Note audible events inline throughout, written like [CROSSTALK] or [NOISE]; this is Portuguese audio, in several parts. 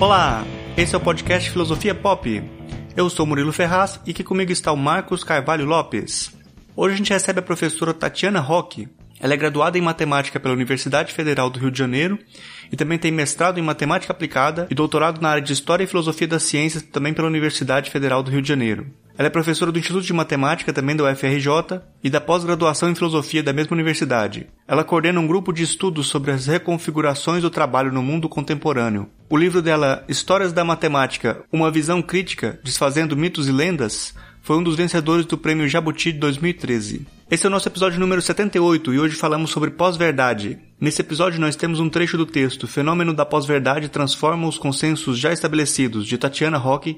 Olá, esse é o podcast Filosofia Pop. Eu sou Murilo Ferraz e aqui comigo está o Marcos Carvalho Lopes. Hoje a gente recebe a professora Tatiana Roque. Ela é graduada em matemática pela Universidade Federal do Rio de Janeiro e também tem mestrado em matemática aplicada e doutorado na área de História e Filosofia das Ciências também pela Universidade Federal do Rio de Janeiro. Ela é professora do Instituto de Matemática também da UFRJ e da pós-graduação em Filosofia da mesma universidade. Ela coordena um grupo de estudos sobre as reconfigurações do trabalho no mundo contemporâneo. O livro dela, Histórias da Matemática, uma visão crítica, desfazendo mitos e lendas, foi um dos vencedores do Prêmio Jabuti de 2013. Esse é o nosso episódio número 78 e hoje falamos sobre pós-verdade. Nesse episódio nós temos um trecho do texto Fenômeno da pós-verdade transforma os consensos já estabelecidos de Tatiana Roque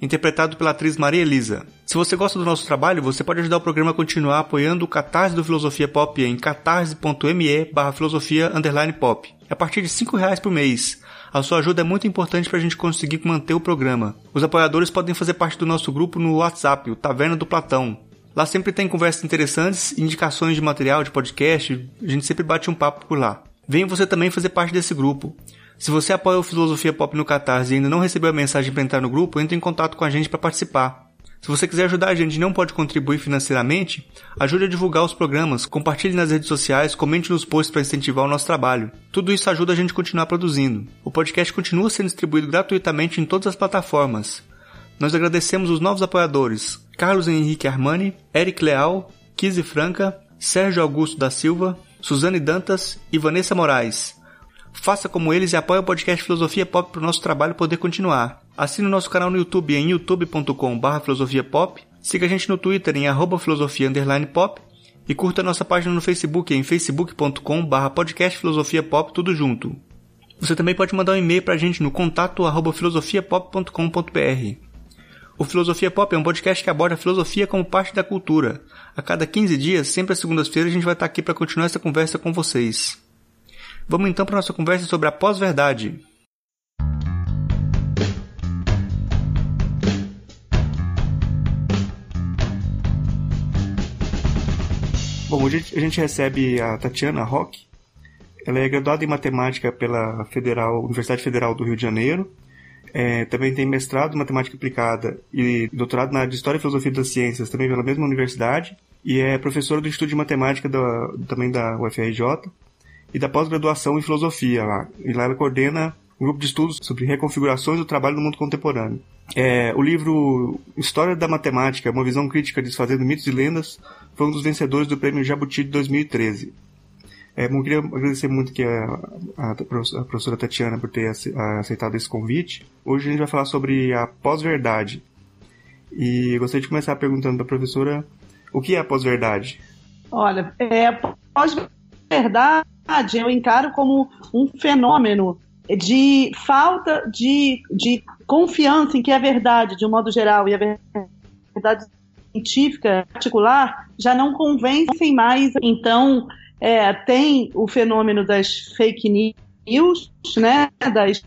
interpretado pela atriz Maria Elisa. Se você gosta do nosso trabalho, você pode ajudar o programa a continuar apoiando o Catarse do Filosofia Pop em catarse.me barra filosofia pop. É a partir de R$ reais por mês. A sua ajuda é muito importante para a gente conseguir manter o programa. Os apoiadores podem fazer parte do nosso grupo no WhatsApp, o Taverna do Platão. Lá sempre tem conversas interessantes, indicações de material de podcast, a gente sempre bate um papo por lá. Venha você também fazer parte desse grupo. Se você apoia o Filosofia Pop no Catarse e ainda não recebeu a mensagem para entrar no grupo, entre em contato com a gente para participar. Se você quiser ajudar a gente e não pode contribuir financeiramente, ajude a divulgar os programas, compartilhe nas redes sociais, comente nos posts para incentivar o nosso trabalho. Tudo isso ajuda a gente a continuar produzindo. O podcast continua sendo distribuído gratuitamente em todas as plataformas. Nós agradecemos os novos apoiadores: Carlos Henrique Armani, Eric Leal, Kizzy Franca, Sérgio Augusto da Silva, Suzane Dantas e Vanessa Moraes. Faça como eles e apoie o podcast Filosofia Pop para o nosso trabalho poder continuar. Assine o nosso canal no YouTube em youtube.com.br filosofiapop, siga a gente no Twitter em arroba filosofia pop e curta nossa página no Facebook em facebook.com.br podcast filosofia pop tudo junto. Você também pode mandar um e-mail para a gente no contato arroba filosofiapop.com.br. O Filosofia Pop é um podcast que aborda a filosofia como parte da cultura. A cada 15 dias, sempre às segundas-feiras, a gente vai estar aqui para continuar essa conversa com vocês. Vamos então para nossa conversa sobre a pós-verdade. Bom, hoje a gente recebe a Tatiana Roque. Ela é graduada em matemática pela Federal, Universidade Federal do Rio de Janeiro. É, também tem mestrado em matemática aplicada e doutorado na área de História e Filosofia das Ciências, também pela mesma universidade. E é professora do Instituto de Matemática da, também da UFRJ e da pós-graduação em filosofia lá. E lá ela coordena um grupo de estudos sobre reconfigurações do trabalho no mundo contemporâneo. É, o livro História da Matemática, uma visão crítica desfazendo mitos e lendas, foi um dos vencedores do prêmio Jabuti de 2013. É, eu queria agradecer muito que a, a, a, professora Tatiana por ter aceitado esse convite. Hoje a gente vai falar sobre a pós-verdade. E gostaria de começar perguntando para a professora o que é a pós-verdade? Olha, é, pós-verdade eu encaro como um fenômeno de falta de, de confiança em que a verdade, de um modo geral, e a verdade científica particular já não convencem mais. Então, é, tem o fenômeno das fake news, né, das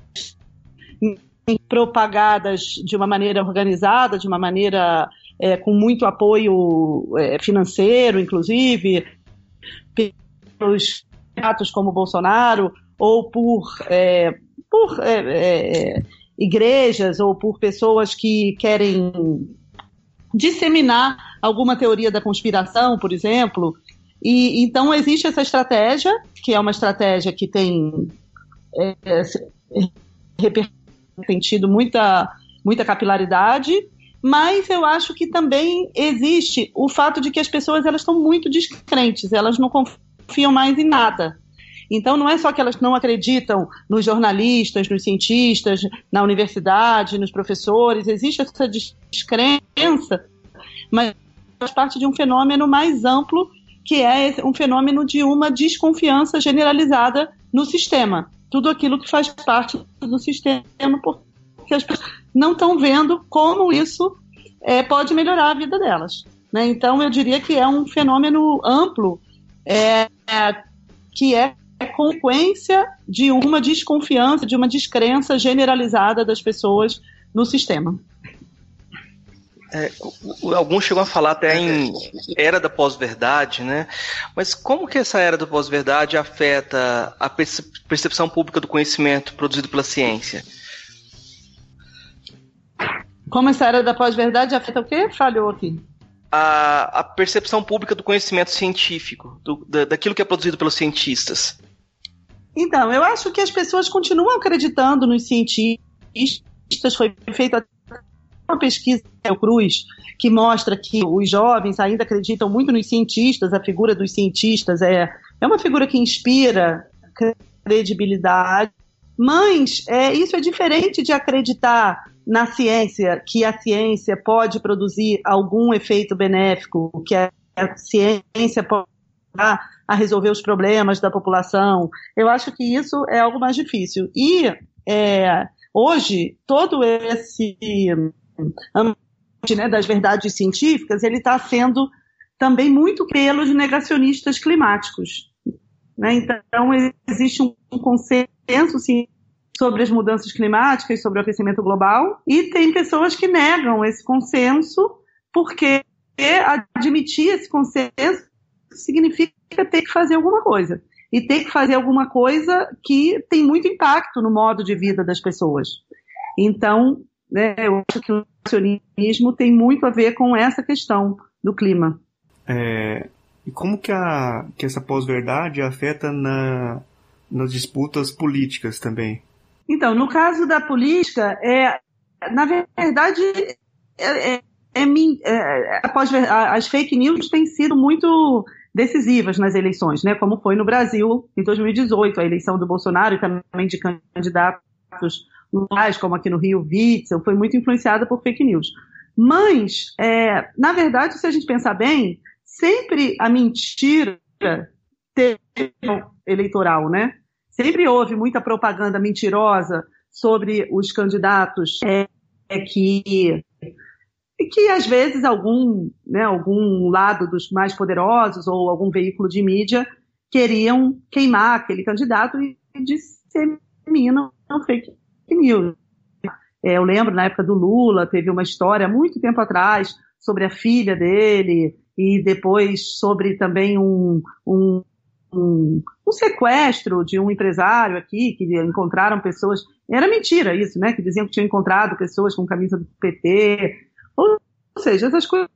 propagadas de uma maneira organizada, de uma maneira é, com muito apoio é, financeiro, inclusive, pelos candidatos como Bolsonaro, ou por, é, por é, é, igrejas, ou por pessoas que querem disseminar alguma teoria da conspiração, por exemplo. E então existe essa estratégia, que é uma estratégia que tem, é, tem tido muita, muita capilaridade, mas eu acho que também existe o fato de que as pessoas elas estão muito descrentes, elas não confiam mais em nada. Então, não é só que elas não acreditam nos jornalistas, nos cientistas, na universidade, nos professores, existe essa descrença, mas faz parte de um fenômeno mais amplo, que é um fenômeno de uma desconfiança generalizada no sistema. Tudo aquilo que faz parte do sistema, porque as pessoas não estão vendo como isso é, pode melhorar a vida delas. Né? Então, eu diria que é um fenômeno amplo é, que é consequência de uma desconfiança, de uma descrença generalizada das pessoas no sistema. É, alguns chegam a falar até em era da pós-verdade, né? Mas como que essa era da pós-verdade afeta a percepção pública do conhecimento produzido pela ciência? Como essa era da pós-verdade afeta o quê? Falhou aqui. A, a percepção pública do conhecimento científico, do, da, daquilo que é produzido pelos cientistas. Então, eu acho que as pessoas continuam acreditando nos cientistas. Foi feita uma pesquisa do Cruz que mostra que os jovens ainda acreditam muito nos cientistas. A figura dos cientistas é, é uma figura que inspira credibilidade. Mas é, isso é diferente de acreditar na ciência, que a ciência pode produzir algum efeito benéfico, que a ciência pode ajudar a resolver os problemas da população. Eu acho que isso é algo mais difícil. E é, hoje, todo esse ambiente né, das verdades científicas, ele está sendo também muito pelos negacionistas climáticos. Né? Então, existe um consenso sim, sobre as mudanças climáticas, sobre o aquecimento global, e tem pessoas que negam esse consenso, porque admitir esse consenso significa ter que fazer alguma coisa. E ter que fazer alguma coisa que tem muito impacto no modo de vida das pessoas. Então, né, eu acho que o nacionalismo tem muito a ver com essa questão do clima. É, e como que, a, que essa pós-verdade afeta na, nas disputas políticas também? Então, no caso da política, é, na verdade, é, é, é, é as fake news têm sido muito decisivas nas eleições, né? Como foi no Brasil em 2018, a eleição do Bolsonaro e também de candidatos locais, como aqui no Rio, Witzel, foi muito influenciada por fake news. Mas, é, na verdade, se a gente pensar bem, sempre a mentira teve eleitoral, né? Sempre houve muita propaganda mentirosa sobre os candidatos é, é que que às vezes algum, né, algum lado dos mais poderosos ou algum veículo de mídia queriam queimar aquele candidato e disseminam fake news. É, eu lembro na época do Lula teve uma história muito tempo atrás sobre a filha dele e depois sobre também um, um um, um, sequestro de um empresário aqui, que encontraram pessoas. Era mentira isso, né? Que diziam que tinham encontrado pessoas com camisa do PT. Ou, ou seja, essas coisas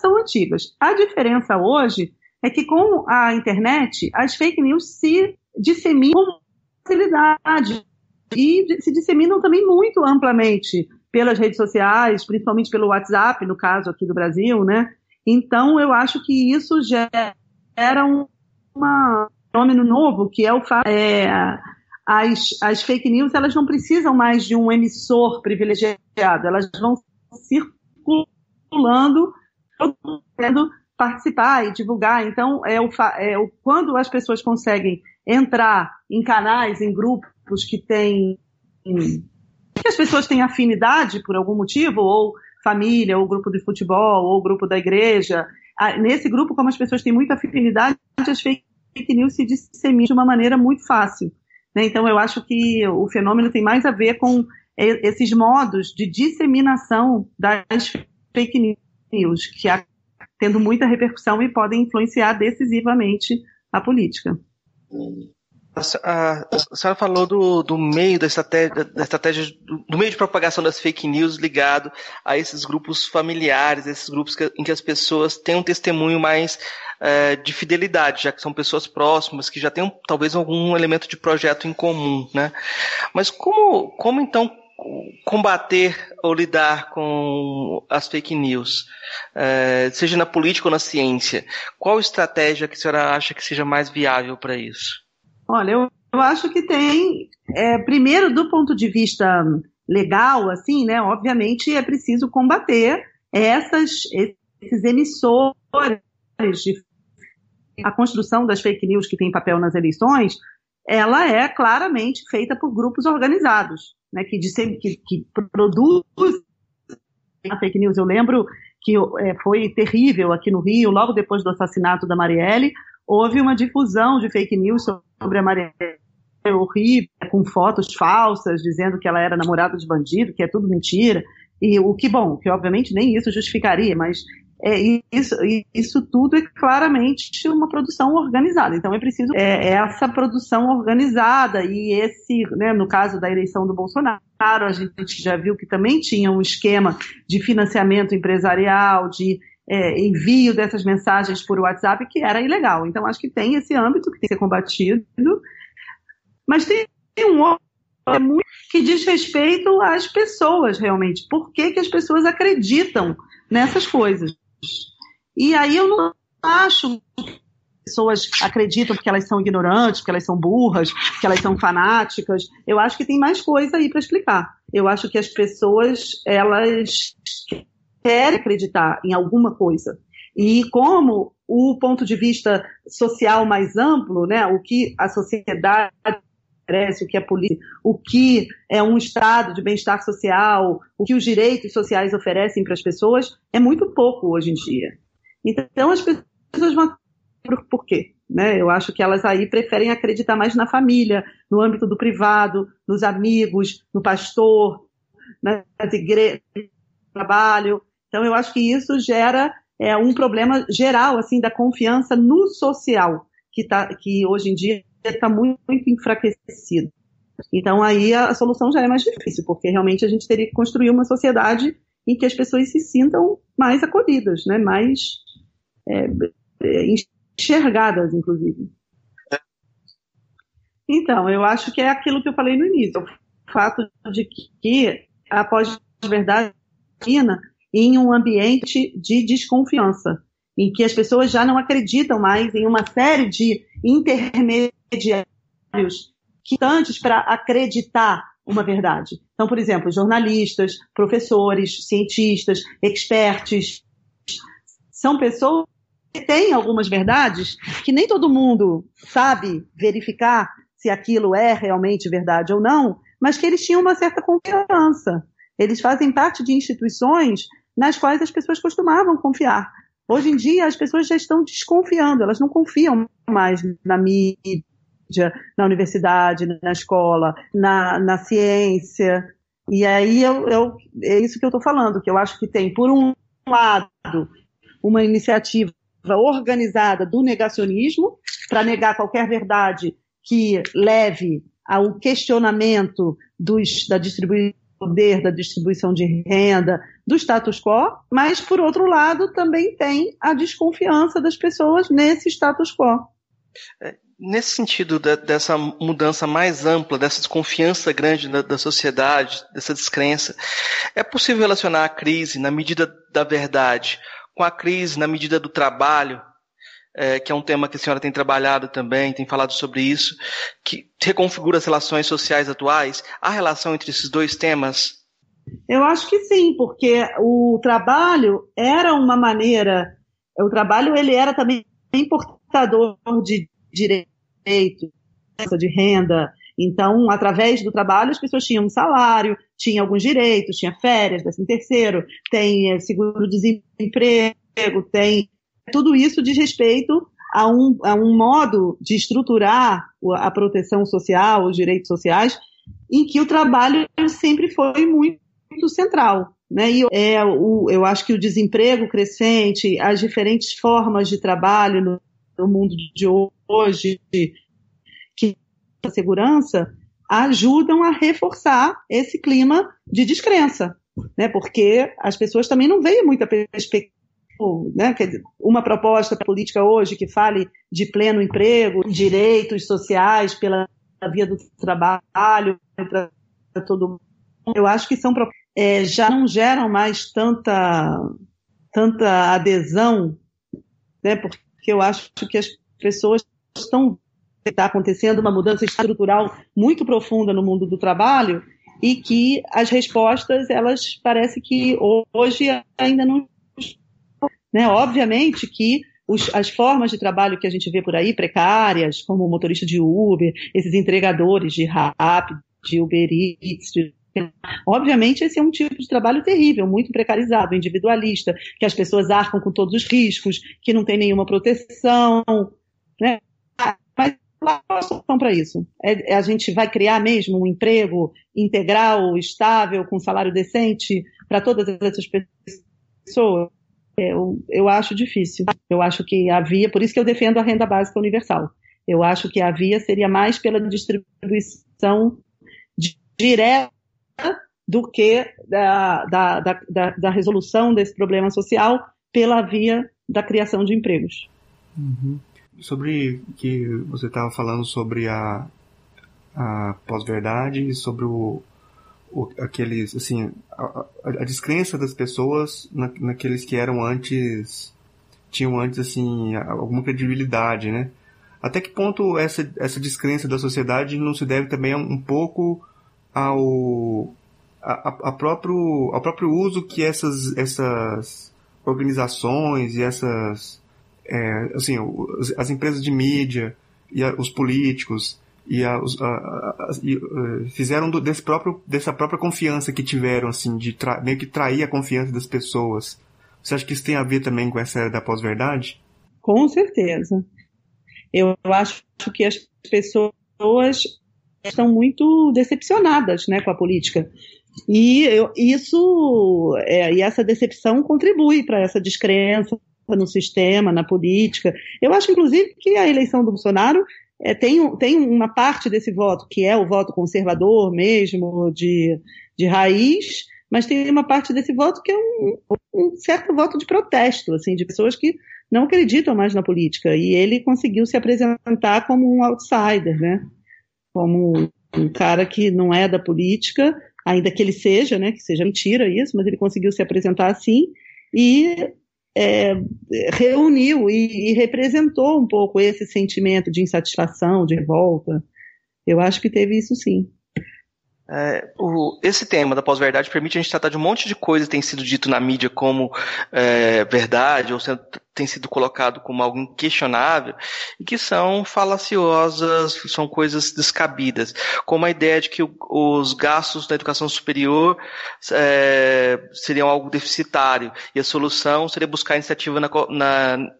são antigas. A diferença hoje é que com a internet, as fake news se disseminam com facilidade e se disseminam também muito amplamente pelas redes sociais, principalmente pelo WhatsApp, no caso aqui do Brasil, né? Então, eu acho que isso gera um, um fenômeno novo, que é o fato é, as, as fake news elas não precisam mais de um emissor privilegiado, elas vão circulando, podendo participar e divulgar. Então, é o, é o, quando as pessoas conseguem entrar em canais, em grupos que têm que as pessoas têm afinidade por algum motivo, ou família, ou grupo de futebol, ou grupo da igreja, nesse grupo, como as pessoas têm muita afinidade, as fake news se disseminam de uma maneira muito fácil. Né? Então, eu acho que o fenômeno tem mais a ver com esses modos de disseminação das fake news, que há tendo muita repercussão e podem influenciar decisivamente a política. A, senhora falou do, do meio da estratégia, da estratégia do, do, meio de propagação das fake news ligado a esses grupos familiares, esses grupos que, em que as pessoas têm um testemunho mais é, de fidelidade, já que são pessoas próximas, que já têm talvez algum elemento de projeto em comum, né? Mas como, como então combater ou lidar com as fake news, é, seja na política ou na ciência? Qual estratégia que a senhora acha que seja mais viável para isso? Olha, eu, eu acho que tem, é, primeiro, do ponto de vista legal, assim, né, obviamente é preciso combater essas, esses emissores de a construção das fake news que tem papel nas eleições, ela é claramente feita por grupos organizados, né, que, que, que produzem a fake news. Eu lembro que é, foi terrível aqui no Rio, logo depois do assassinato da Marielle, houve uma difusão de fake news sobre a Marielle horrível, com fotos falsas, dizendo que ela era namorada de bandido, que é tudo mentira. E o que, bom, que obviamente nem isso justificaria, mas é, isso, isso tudo é claramente uma produção organizada. Então é preciso é, essa produção organizada e esse, né, no caso da eleição do Bolsonaro, a gente já viu que também tinha um esquema de financiamento empresarial, de é, envio dessas mensagens por WhatsApp que era ilegal. Então acho que tem esse âmbito que tem que ser combatido, mas tem um outro que diz respeito às pessoas realmente. Por que, que as pessoas acreditam nessas coisas? E aí eu não acho que pessoas acreditam porque elas são ignorantes, porque elas são burras, porque elas são fanáticas. Eu acho que tem mais coisa aí para explicar. Eu acho que as pessoas elas querem acreditar em alguma coisa. E como o ponto de vista social mais amplo, né, o que a sociedade o que é política, o que é um estado de bem-estar social, o que os direitos sociais oferecem para as pessoas, é muito pouco hoje em dia. Então as pessoas vão por, por quê? Né? Eu acho que elas aí preferem acreditar mais na família, no âmbito do privado, nos amigos, no pastor, nas igrejas, no trabalho. Então eu acho que isso gera é, um problema geral assim da confiança no social que, tá, que hoje em dia está muito, muito enfraquecido. Então aí a, solução já é mais difícil, porque realmente a gente teria que construir uma sociedade em que as pessoas se sintam mais acolhidas, né? mais é, enxergadas, inclusive. Então, eu acho que é aquilo que eu falei no início, o fato de que a pós-verdade em um ambiente de desconfiança, em que as pessoas já não acreditam mais em uma série de intermediários que antes para acreditar uma verdade. Então, por exemplo, jornalistas, professores, cientistas, experts, são pessoas que têm algumas verdades que nem todo mundo sabe verificar se aquilo é realmente verdade ou não, mas que eles tinham uma certa confiança. Eles fazem parte de instituições nas quais as pessoas costumavam confiar. Hoje em dia, as pessoas já estão desconfiando, elas não confiam mais na mídia, na universidade, na escola, na, na ciência. E aí eu, eu, é isso que eu estou falando, que eu acho que tem, por um lado, uma iniciativa organizada do negacionismo, para negar qualquer verdade que leve ao questionamento dos, da distribuição poder da distribuição de renda, do status quo, mas, por outro lado, também tem a desconfiança das pessoas nesse status quo. É, nesse sentido de, dessa mudança mais ampla, dessa desconfiança grande da, da, sociedade, dessa descrença, é possível relacionar a crise na medida da verdade com a crise na medida do trabalho, é, que é um tema que a senhora tem trabalhado também, tem falado sobre isso, que reconfigura as relações sociais atuais? Há relação entre esses dois temas? Eu acho que sim, porque o trabalho era uma maneira, o trabalho ele era também de direito, de renda. Então, através do trabalho, as pessoas tinham um salário, tinham alguns direitos, tinha férias, décimo terceiro, tem eh, seguro-desemprego, tem tudo isso diz respeito a um, a um modo de estruturar a proteção social, os direitos sociais, em que o trabalho sempre foi muito, muito central. Né? E é, o, eu acho que o desemprego crescente, as diferentes formas de trabalho no, no mundo de hoje, que a segurança, ajudam a reforçar esse clima de descrença, né? Porque as pessoas também não veem muita perspectiva né, uma proposta política hoje que fale de pleno emprego, direitos sociais pela via do trabalho para todo mundo, eu acho que são é, já não geram mais tanta tanta adesão, né, porque eu acho que as pessoas estão está acontecendo uma mudança estrutural muito profunda no mundo do trabalho e que as respostas elas parece que hoje ainda não né? Obviamente que os, as formas de trabalho que a gente vê por aí, precárias, como motorista de Uber, esses entregadores de Rap, de Uber Eats, de Obviamente, esse é um tipo de trabalho terrível, muito precarizado, individualista, que as pessoas arcam com todos os riscos, que não tem nenhuma proteção. Né? Mas qual a solução para isso? É, é, a gente vai criar mesmo um emprego integral, estável, com salário decente para todas essas pessoas? eu, eu acho difícil. Eu acho que havia, por isso que eu defendo a renda básica universal. Eu acho que a via seria mais pela distribuição direta do que da, da, da, da, resolução desse problema social pela via da criação de empregos. Uhum. Sobre que você estava falando sobre a, a pós-verdade e sobre o, o, aqueles, assim, a, a, descrença das pessoas na, naqueles que eram antes, tinham antes, assim, alguma credibilidade, né? Até que ponto essa, essa descrença da sociedade não se deve também um pouco ao, a, a próprio, ao próprio uso que essas, essas organizações e essas, é, assim, as empresas de mídia e a, os políticos e, a, a, e uh, fizeram do, desse próprio, dessa própria confiança que tiveram, assim, de tra, meio que trair a confiança das pessoas. Você acha que isso tem a ver também com essa era da pós-verdade? Com certeza. Eu acho que as pessoas estão muito decepcionadas né, com a política. E eu, isso é, e essa decepção contribui para essa descrença no sistema, na política. Eu acho, inclusive, que a eleição do Bolsonaro é, tem, tem uma parte desse voto, que é o voto conservador mesmo, de, de raiz, mas tem uma parte desse voto que é um, um certo voto de protesto, assim, de pessoas que não acreditam mais na política. E ele conseguiu se apresentar como um outsider, né? Como um cara que não é da política, ainda que ele seja, né? Que seja mentira isso, mas ele conseguiu se apresentar assim e é, reuniu e, e, representou um pouco esse sentimento de insatisfação, de revolta. Eu acho que teve isso sim. É, o, esse tema da pós-verdade permite a gente tratar de um monte de coisa que tem sido dito na mídia como é, verdade ou sendo tem sido colocado como algo inquestionável e que são falaciosas, são coisas descabidas, como a ideia de que os gastos da educação superior é, seriam algo deficitário e a solução seria buscar iniciativa na, na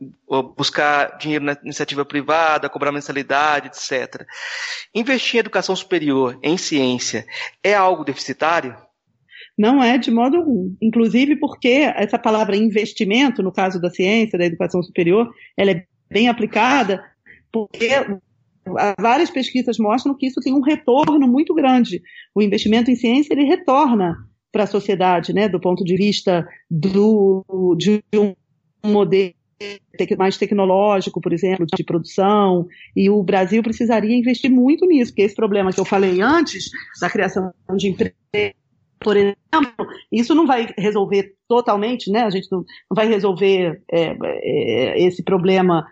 buscar dinheiro na iniciativa privada, cobrar mensalidade, etc. Investir em educação superior, em ciência, é algo deficitário? Não é de modo algum. Inclusive porque essa palavra investimento, no caso da ciência, da educação superior, ela é bem aplicada, porque várias pesquisas mostram que isso tem um retorno muito grande. O investimento em ciência, ele retorna para a sociedade, né, do ponto de vista do, de um modelo mais tecnológico, por exemplo, de produção, e o Brasil precisaria investir muito nisso, porque esse problema que eu falei antes, da criação de emprego, por exemplo, isso não vai resolver totalmente, né? A gente não, vai resolver é, é, esse problema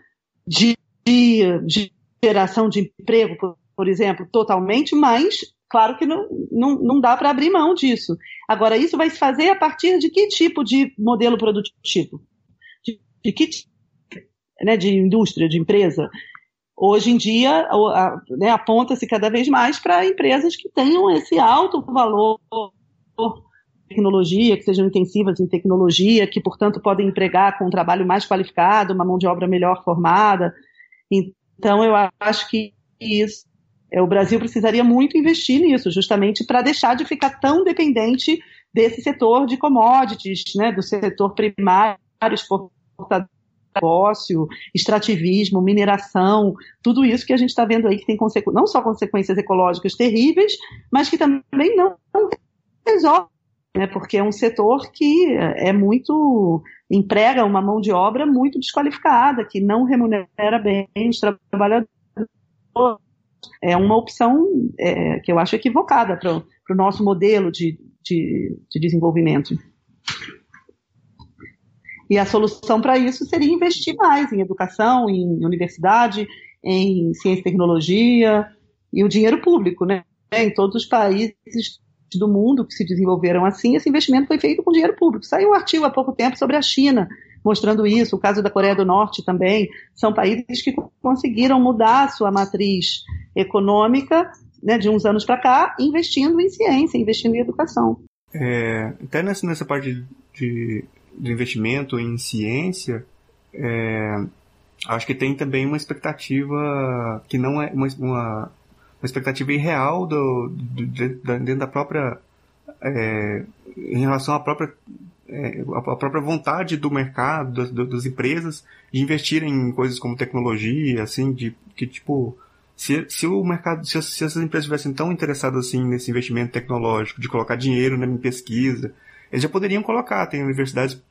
de, de, geração de emprego, por, por, exemplo, totalmente, mas claro que não, não, não dá para abrir mão disso. Agora, isso vai se fazer a partir de que tipo de modelo produtivo? Tipo né, de indústria, de empresa? Hoje em dia, né, aponta-se cada vez mais para empresas que tenham esse alto valor tecnologia, que sejam intensivas em tecnologia, que, portanto, podem empregar com um trabalho mais qualificado, uma mão de obra melhor formada. Então, eu acho que isso, é, o Brasil precisaria muito investir nisso, justamente para deixar de ficar tão dependente desse setor de commodities, né, do setor primário, exportador negócio, extrativismo, mineração, tudo isso que a gente está vendo aí que tem não só consequências ecológicas terríveis, mas que também não resolve, né, porque é um setor que é muito emprega uma mão de obra muito desqualificada, que não remunera bem os trabalhadores. É uma opção é, que eu acho equivocada para o nosso modelo de, de, de desenvolvimento. E a solução para isso seria investir mais em educação, em universidade, em ciência e tecnologia e o dinheiro público, né? Em todos os países do mundo que se desenvolveram assim, esse investimento foi feito com dinheiro público. Saiu um artigo há pouco tempo sobre a China, mostrando isso, o caso da Coreia do Norte também. São países que conseguiram mudar sua matriz econômica né, de uns anos para cá, investindo em ciência, investindo em educação. É, até nessa, nessa parte de investimento em ciência, é, acho que tem também uma expectativa que não é uma, uma uma expectativa irreal do, do, do, dentro da própria. É, em relação à própria é, a própria vontade do mercado, das, empresas, de investir em coisas como tecnologia, assim, de que tipo se, se o mercado, se, essas empresas estivessem tão interessadas assim nesse investimento tecnológico, de colocar dinheiro né, em pesquisa, eles já poderiam colocar. Tem universidades,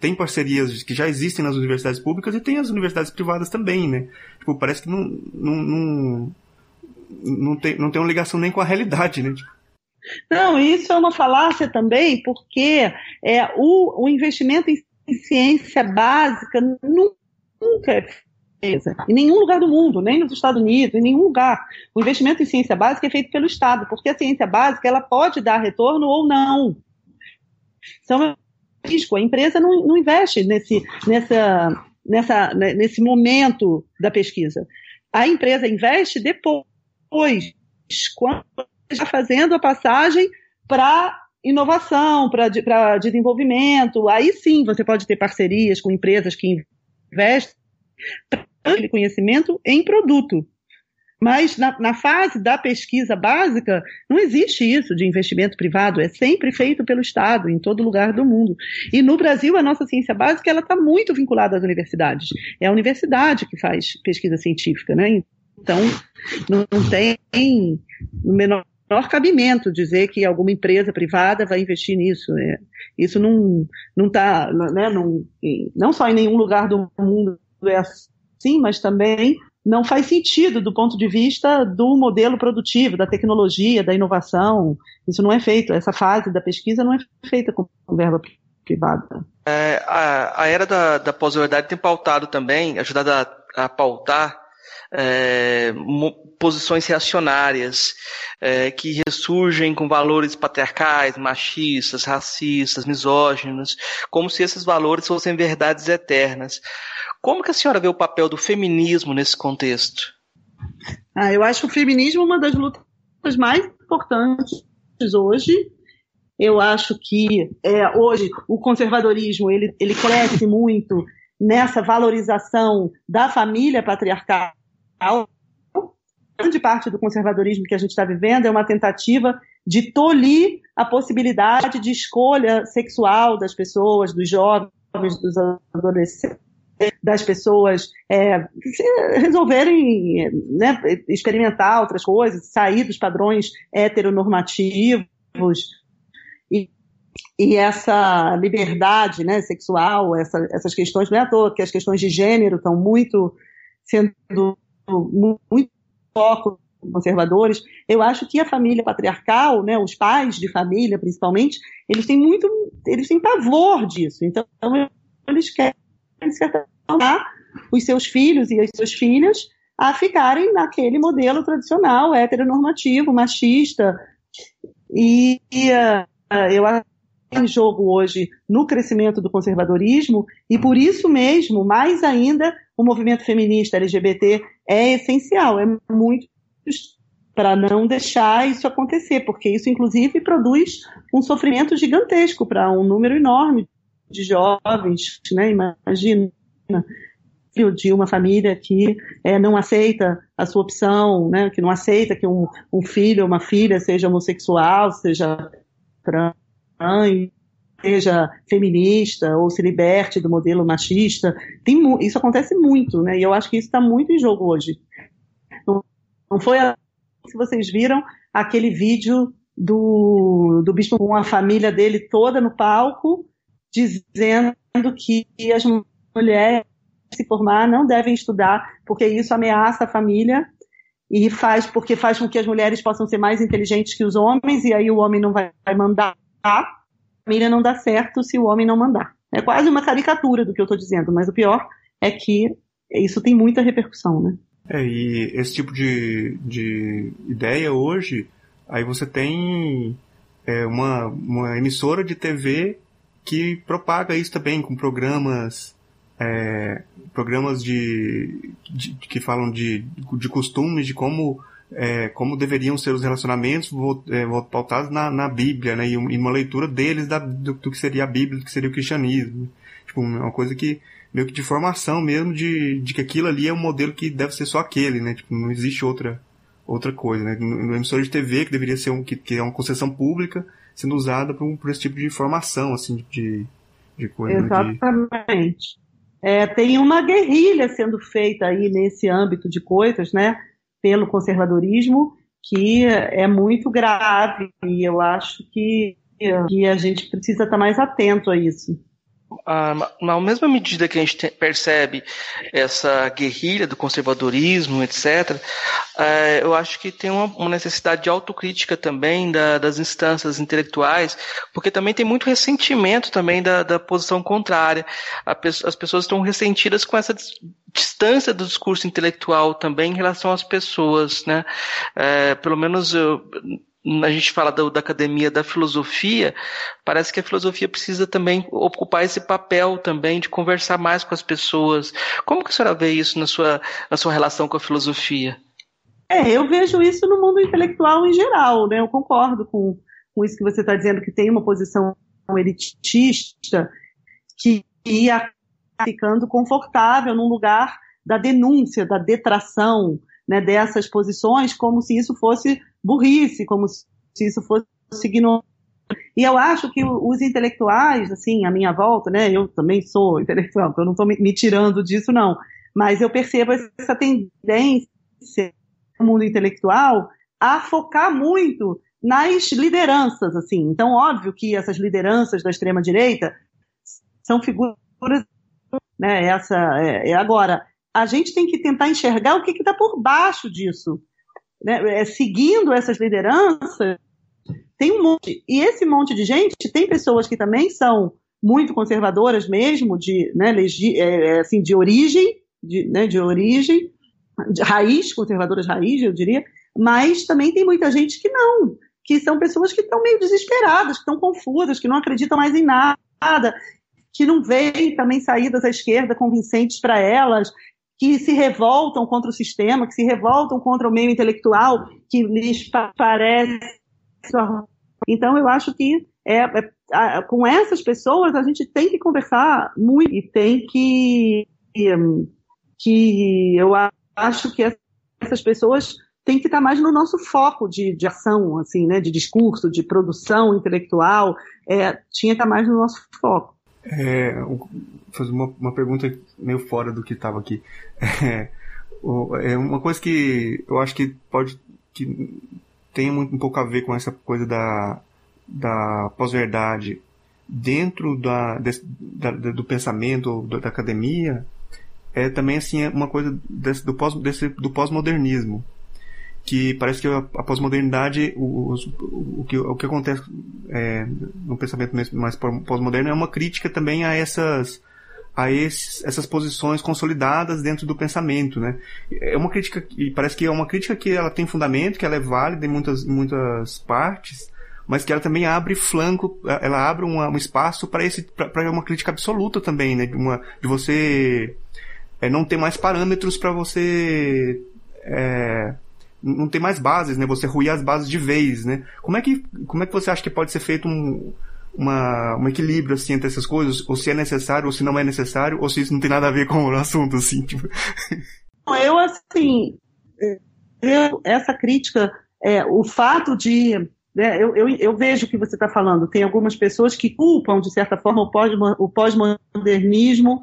tem parcerias que já existem nas universidades públicas e tem as universidades privadas também, né? Tipo, parece que não, não, não, não, tem, não tem uma ligação nem com a realidade, né? Tipo, não, isso é uma falácia também, porque é, o, o investimento em ciência básica nunca é em nenhum lugar do mundo, nem nos Estados Unidos, em nenhum lugar. O investimento em ciência básica é feito pelo Estado, porque a ciência básica ela pode dar retorno ou não. Então, é risco. A empresa não, não investe nesse, nessa, nessa, nesse momento da pesquisa. A empresa investe depois, quando está fazendo a passagem para inovação, para desenvolvimento. Aí sim você pode ter parcerias com empresas que investem conhecimento em produto. Mas na, na, fase da pesquisa básica, não existe isso de investimento privado, é sempre feito pelo Estado, em todo lugar do mundo. E no Brasil, a nossa ciência básica ela está muito vinculada às universidades. É a universidade que faz pesquisa científica, né? Então, não, não tem no menor cabimento dizer que alguma empresa privada vai investir nisso. É, isso não está, né, não, não só em nenhum lugar do mundo é assim, sim, mas também não faz sentido do ponto de vista do modelo produtivo, da tecnologia, da inovação. Isso não é feito, essa fase da pesquisa não é feita com verba privada. É, a, a, era da, da pós-verdade tem pautado também, ajudado a, a pautar é, posições reacionárias é, que ressurgem com valores patriarcais, machistas, racistas, misóginos, como se esses valores fossem verdades eternas. Como que a senhora vê o papel do feminismo nesse contexto? Ah, eu acho o feminismo uma das lutas mais importantes hoje. Eu acho que é, hoje o conservadorismo ele, ele cresce muito nessa valorização da família patriarcal. Grande parte do conservadorismo que a gente está vivendo é uma tentativa de tolir a possibilidade de escolha sexual das pessoas, dos jovens, dos adolescentes das pessoas é, resolverem né, experimentar outras coisas, sair dos padrões heteronormativos. E, e essa liberdade né, sexual, essa, essas questões, não é à toa que as questões de gênero estão muito sendo muito foco conservadores, eu acho que a família patriarcal, né, os pais de família principalmente, eles têm muito, eles têm pavor disso. Então eles querem os seus filhos e as suas filhas a ficarem naquele modelo tradicional, heteronormativo, machista. E, e uh, eu acho em jogo hoje no crescimento do conservadorismo, e por isso mesmo, mais ainda, o movimento feminista LGBT é essencial, é muito para não deixar isso acontecer, porque isso, inclusive, produz um sofrimento gigantesco para um número enorme de jovens, né? Imagina de uma família que é, não aceita a sua opção, né, que não aceita que um, um filho ou uma filha seja homossexual, seja trans, seja feminista ou se liberte do modelo machista. Tem, isso acontece muito, né? E eu acho que isso está muito em jogo hoje. Não, não foi a, se vocês viram aquele vídeo do, do bispo com a família dele toda no palco, dizendo que as mulheres se formar não devem estudar, porque isso ameaça a família e faz porque faz com que as mulheres possam ser mais inteligentes que os homens e aí o homem não vai mandar, a família não dá certo se o homem não mandar. É quase uma caricatura do que eu estou dizendo, mas o pior é que isso tem muita repercussão, né? É, e esse tipo de, de ideia hoje, aí você tem é, uma, uma emissora de TV que propaga isso também com programas é, programas de, de, que falam de, de costumes, de como é, como deveriam ser os relacionamentos é, pautados na, na Bíblia, né? E, uma leitura deles da, do, do, que seria a Bíblia, do que seria o cristianismo. Tipo, uma coisa que meio que de formação mesmo de, de que aquilo ali é um modelo que deve ser só aquele, né? Tipo, não existe outra outra coisa, né? No emissor de TV que deveria ser um que, que é uma concessão pública, sendo usada por, por esse tipo de informação, assim, de, de coisa. Exatamente. De... É, tem uma guerrilha sendo feita aí nesse âmbito de coisas, né, pelo conservadorismo, que é muito grave e eu acho que, que a gente precisa estar mais atento a isso na mesma medida que a gente percebe essa guerrilha do conservadorismo, etc., é, eu acho que tem uma necessidade de autocrítica também das instâncias intelectuais, porque também tem muito ressentimento também da, da posição contrária. As pessoas estão ressentidas com essa distância do discurso intelectual também em relação às pessoas, né? É, pelo menos eu, a gente fala da, da, academia da filosofia, parece que a filosofia precisa também ocupar esse papel também de conversar mais com as pessoas. Como que a senhora vê isso na sua, na sua relação com a filosofia? É, eu vejo isso no mundo intelectual em geral, né? Eu concordo com, com isso que você está dizendo, que tem uma posição elitista que ia ficando confortável num lugar da denúncia, da detração, né, dessas posições, como se isso fosse burrice, como se isso fosse ignorância. E eu acho que os intelectuais, assim, à minha volta, né, eu também sou intelectual, então eu não estou me tirando disso, não, mas eu percebo essa tendência no mundo intelectual a focar muito nas lideranças, assim. Então, óbvio que essas lideranças da extrema-direita são figuras, né, essa, é, é agora, a gente tem que tentar enxergar o que está por baixo disso. Né? É, seguindo essas lideranças, tem um monte. E esse monte de gente tem pessoas que também são muito conservadoras mesmo, de, né, é, é, assim, de origem, de, né, de origem, de raiz, conservadoras raiz, eu diria, mas também tem muita gente que não, que são pessoas que estão meio desesperadas, que estão confusas, que não acreditam mais em nada, que não veem também saídas à esquerda convincentes para elas, que se revoltam contra o sistema, que se revoltam contra o meio intelectual, que lhes parece. Então, eu acho que é, é, com essas pessoas a gente tem que conversar muito e tem que. que eu acho que essas pessoas têm que estar mais no nosso foco de, de ação, assim, né, de discurso, de produção intelectual, é, tinha que estar mais no nosso foco. É, fazer uma, uma pergunta meio fora do que estava aqui. [LAUGHS] É, é, uma coisa que eu acho que pode que tem um pouco a ver com essa coisa da, da pós-verdade dentro da, da, do pensamento da academia é também assim uma coisa desse, do pós desse, do pós-modernismo que parece que a, pós-modernidade, o, o, o, que, o que acontece é, no pensamento mais pós-moderno é uma crítica também a essas a esses, essas posições consolidadas dentro do pensamento, né? É uma crítica e parece que é uma crítica que ela tem fundamento, que ela é válida em muitas muitas partes, mas que ela também abre flanco, ela abre uma, um espaço para esse para uma crítica absoluta também, né? De, uma, de você é, não ter mais parâmetros para você é, não tem mais bases, né? Você ruir as bases de vez, né? Como é que, como é que você acha que pode ser feito um, uma, um equilíbrio, assim, entre essas coisas? Ou se é necessário, ou se não é necessário, ou se isso não tem nada a ver com o assunto, assim, [LAUGHS] tipo... Eu, assim, eu, essa crítica, é, o fato de... Né, eu, eu, eu vejo o que você está falando. Tem algumas pessoas que culpam, de certa forma, o pós-modernismo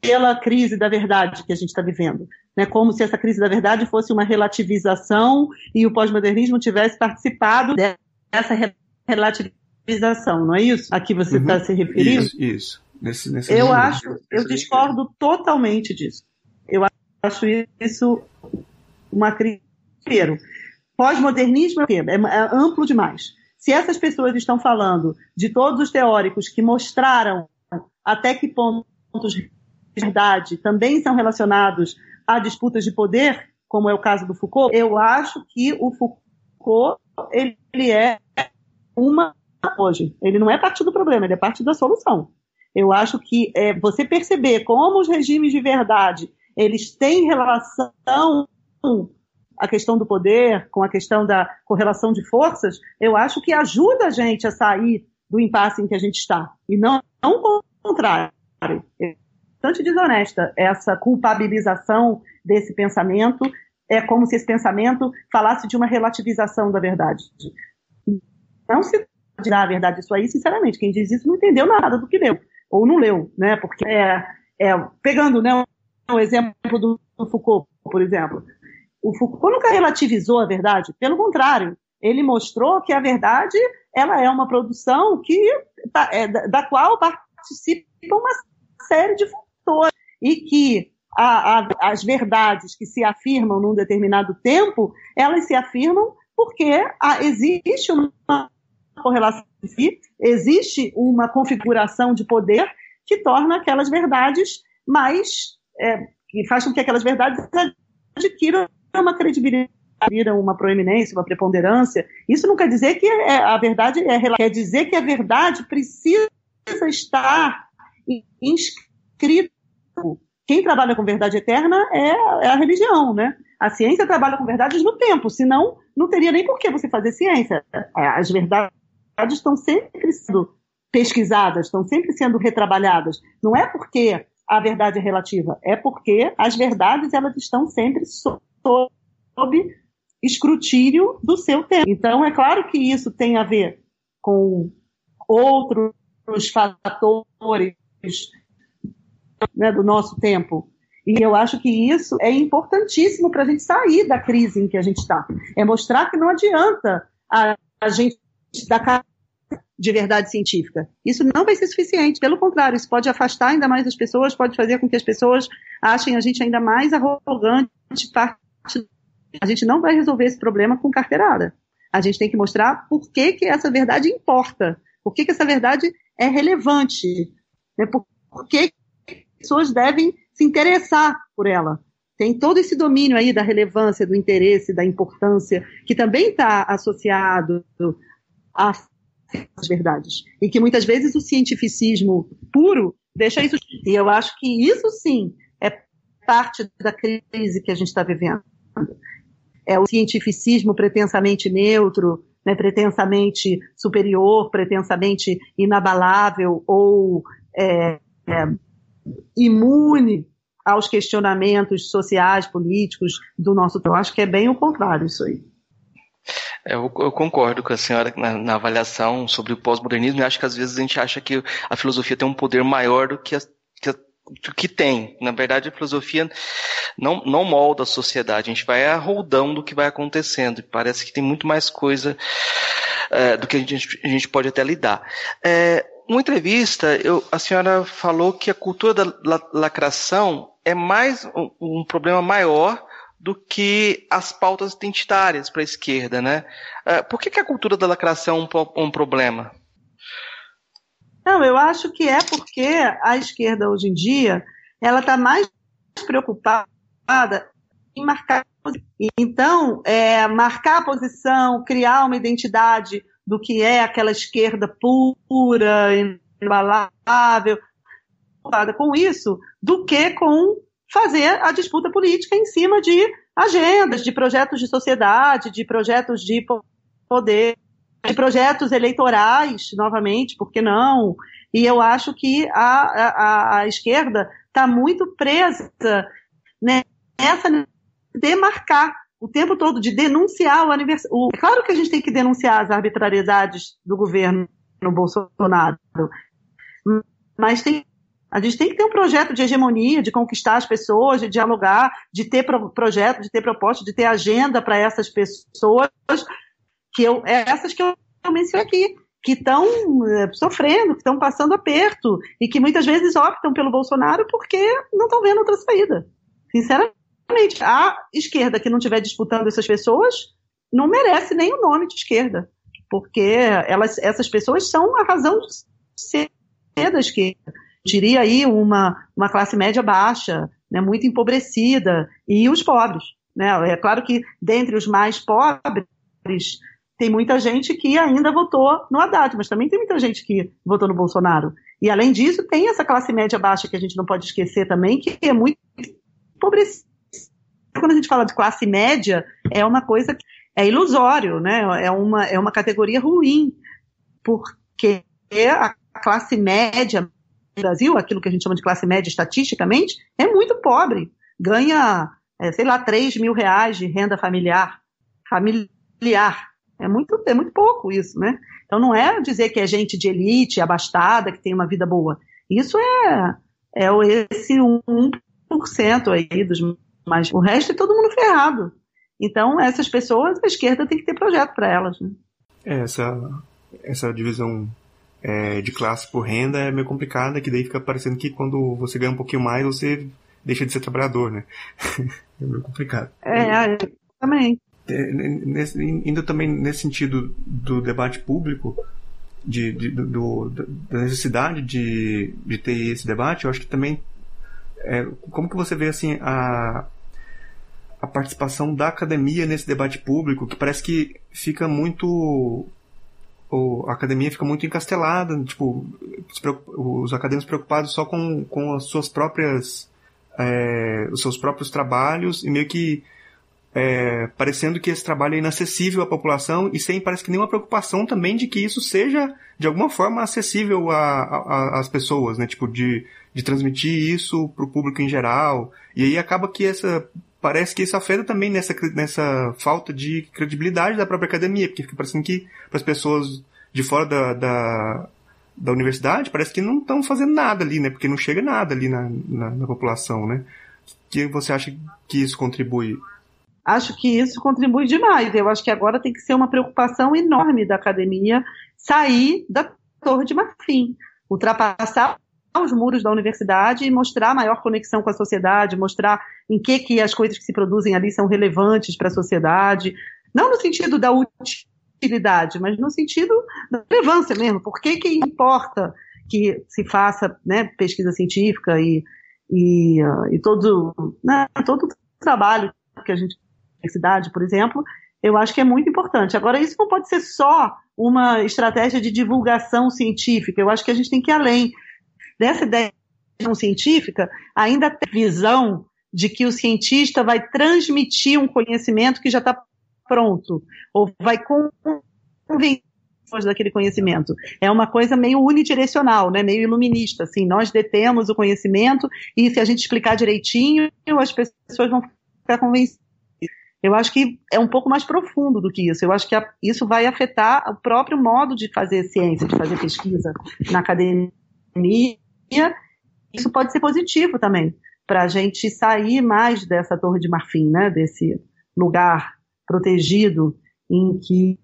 pela crise da verdade que a gente está vivendo né, como se essa crise da verdade fosse uma relativização e o pós-modernismo tivesse participado dessa relativização, não é isso? A que você está uhum. se referindo? Isso, isso. Nesse, nesse eu acho, eu discordo totalmente disso. Eu acho isso uma crise. Pós-modernismo é, é amplo demais. Se essas pessoas estão falando de todos os teóricos que mostraram até que pontos de verdade também são relacionados a disputas de poder, como é o caso do Foucault, eu acho que o Foucault ele é uma hoje. Ele não é parte do problema, ele é parte da solução. Eu acho que é, você perceber como os regimes de verdade eles têm relação a questão do poder, com a questão da correlação de forças, eu acho que ajuda a gente a sair do impasse em que a gente está. E não, não o contrário bastante desonesta essa culpabilização desse pensamento. É como se esse pensamento falasse de uma relativização da verdade. Não se dar a verdade isso aí, sinceramente, quem diz isso não entendeu nada do que leu, ou não leu, né? Porque é, é pegando né, o exemplo do, Foucault, por exemplo. O Foucault nunca relativizou a verdade, pelo contrário, ele mostrou que a verdade ela é uma produção que, é, da qual participa uma série de e que a, a, as verdades que se afirmam num determinado tempo, elas se afirmam porque a, existe uma correlação, existe uma configuração de poder que torna aquelas verdades mais, é, que faz com que aquelas verdades adquiram uma credibilidade, uma proeminência, uma preponderância. Isso não quer dizer que é, a verdade é quer dizer que a verdade precisa estar inscrito. Quem trabalha com verdade eterna é, é a religião, né? A ciência trabalha com verdades no tempo, senão não teria nem por que você fazer ciência. É, as verdades estão sempre sendo pesquisadas, estão sempre sendo retrabalhadas. Não é porque a verdade é relativa, é porque as verdades elas estão sempre sob escrutínio do seu tempo. Então, é claro que isso tem a ver com outros fatores né, do nosso tempo. E eu acho que isso é importantíssimo para a gente sair da crise em que a gente está. É mostrar que não adianta a, a gente dar de verdade científica. Isso não vai ser suficiente. Pelo contrário, isso pode afastar ainda mais as pessoas, pode fazer com que as pessoas achem a gente ainda mais arrogante. A gente não vai resolver esse problema com carteirada. A gente tem que mostrar por que, que essa verdade importa, por que, que essa verdade é relevante, né? por que pessoas devem se interessar por ela. Tem todo esse domínio aí da relevância, do interesse, da importância, que também está associado às verdades. E que muitas vezes o cientificismo puro deixa isso. E eu acho que isso sim é parte da crise que a gente está vivendo. É o cientificismo pretensamente neutro, né, pretensamente superior, pretensamente inabalável ou é, é, imune aos questionamentos sociais, políticos do nosso tempo. Eu acho que é bem o contrário isso aí. Eu, eu, concordo com a senhora na, na avaliação sobre o pós-modernismo e acho que às vezes a gente acha que a filosofia tem um poder maior do que, a, que, a, que tem. Na verdade, a filosofia não, não molda a sociedade, a gente vai a do que vai acontecendo. Parece que tem muito mais coisa é, do que a gente, a gente pode até lidar. É, numa entrevista, eu, a senhora falou que a cultura da lacração é mais um, um problema maior do que as pautas identitárias para a esquerda, né? Uh, por que, que, a cultura da lacração é um, um problema? Não, eu acho que é porque a esquerda hoje em dia ela está mais preocupada em marcar então é, marcar a posição, criar uma identidade do que é aquela esquerda pura, inabalável, com isso, do que com fazer a disputa política em cima de agendas, de projetos de sociedade, de projetos de poder, de projetos eleitorais, novamente, por que não? E eu acho que a, a, a esquerda está muito presa nessa demarcar o tempo todo de denunciar o aniversário. É claro que a gente tem que denunciar as arbitrariedades do governo no Bolsonaro, mas tem, a gente tem que ter um projeto de hegemonia, de conquistar as pessoas, de dialogar, de ter pro, projeto, de ter proposta, de ter agenda para essas pessoas, que eu, é essas que eu, mencionei aqui, que estão é, sofrendo, que estão passando aperto e que muitas vezes optam pelo Bolsonaro porque não estão vendo outra saída. Sinceramente a esquerda que não estiver disputando essas pessoas não merece nem o nome de esquerda, porque elas, essas pessoas são a razão de ser da esquerda. Diria aí uma, uma classe média baixa, né, muito empobrecida, e os pobres. Né? É claro que dentre os mais pobres tem muita gente que ainda votou no Haddad, mas também tem muita gente que votou no Bolsonaro. E além disso, tem essa classe média baixa que a gente não pode esquecer também, que é muito empobrecida quando a gente fala de classe média, é uma coisa que é ilusório, né? É uma, é uma categoria ruim, porque a classe média no Brasil, aquilo que a gente chama de classe média estatisticamente, é muito pobre. Ganha, é, sei lá, 3 mil reais de renda familiar. Familiar. É muito, é muito pouco isso, né? Então, não é dizer que é gente de elite, abastada, que tem uma vida boa. Isso é, é esse 1% aí dos mas o resto é todo mundo ferrado. Então, essas pessoas, a esquerda tem que ter projeto para elas. Né? É, essa, essa divisão é, de classe por renda é meio complicada, que daí fica parecendo que quando você ganha um pouquinho mais, você deixa de ser trabalhador, né? [LAUGHS] é meio complicado. É, também. É, nesse, indo também nesse sentido do debate público, de, de do, da necessidade de, de ter esse debate, eu acho que também é, como que você vê assim a, a participação da academia nesse debate público, que parece que fica muito a academia fica muito encastelada, tipo, os acadêmicos preocupados só com, com as suas próprias é, os seus próprios trabalhos e meio que é, parecendo que esse trabalho é inacessível à população e sem parece que nenhuma preocupação também de que isso seja de alguma forma acessível às pessoas, né? Tipo de, de transmitir isso para o público em geral e aí acaba que essa parece que isso afeta também nessa nessa falta de credibilidade da própria academia porque fica parecendo que para as pessoas de fora da, da, da universidade parece que não estão fazendo nada ali, né? Porque não chega nada ali na, na, na população, né? que você acha que isso contribui acho que isso contribui demais. Eu acho que agora tem que ser uma preocupação enorme da academia sair da Torre de Marfim, ultrapassar os muros da universidade e mostrar maior conexão com a sociedade, mostrar em que, que as coisas que se produzem ali são relevantes para a sociedade, não no sentido da utilidade, mas no sentido da relevância mesmo. Por que, que importa que se faça né, pesquisa científica e, e, e todo, né, todo trabalho que a gente universidade, por exemplo, eu acho que é muito importante. Agora, isso não pode ser só uma estratégia de divulgação científica. Eu acho que a gente tem que ir além dessa ideia científica, ainda tem visão de que o cientista vai transmitir um conhecimento que já está pronto, ou vai convencer daquele conhecimento. É uma coisa meio unidirecional, né? meio iluminista. Assim, nós detemos o conhecimento e se a gente explicar direitinho, as pessoas vão ficar convencidas. Eu acho que é um pouco mais profundo do que isso. Eu acho que isso vai afetar o próprio modo de fazer ciência, de fazer pesquisa na academia. Isso pode ser positivo também, para a gente sair mais dessa torre de marfim, né? desse lugar protegido em que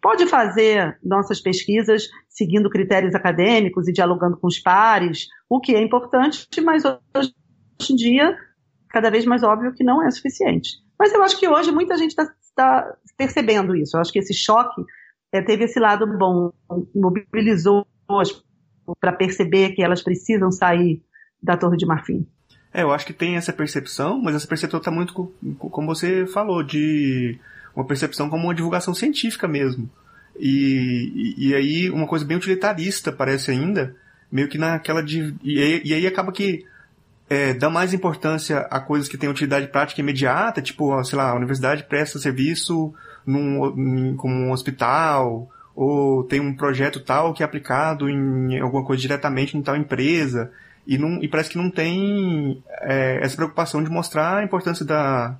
pode fazer nossas pesquisas seguindo critérios acadêmicos e dialogando com os pares, o que é importante, mas hoje em dia cada vez mais óbvio que não é suficiente. Mas eu acho que hoje muita gente está tá percebendo isso. Eu acho que esse choque é, teve esse lado bom, mobilizou para perceber que elas precisam sair da Torre de Marfim. É, eu acho que tem essa percepção, mas essa percepção está muito, como você falou, de uma percepção como uma divulgação científica mesmo. E, e, e aí uma coisa bem utilitarista parece ainda, meio que naquela de, e, e aí acaba que é, dá mais importância a coisas que têm utilidade prática imediata, tipo, sei lá, a universidade presta serviço num, como um hospital, ou tem um projeto tal que é aplicado em alguma coisa diretamente em tal empresa, e, não, e parece que não tem é, essa preocupação de mostrar a importância da,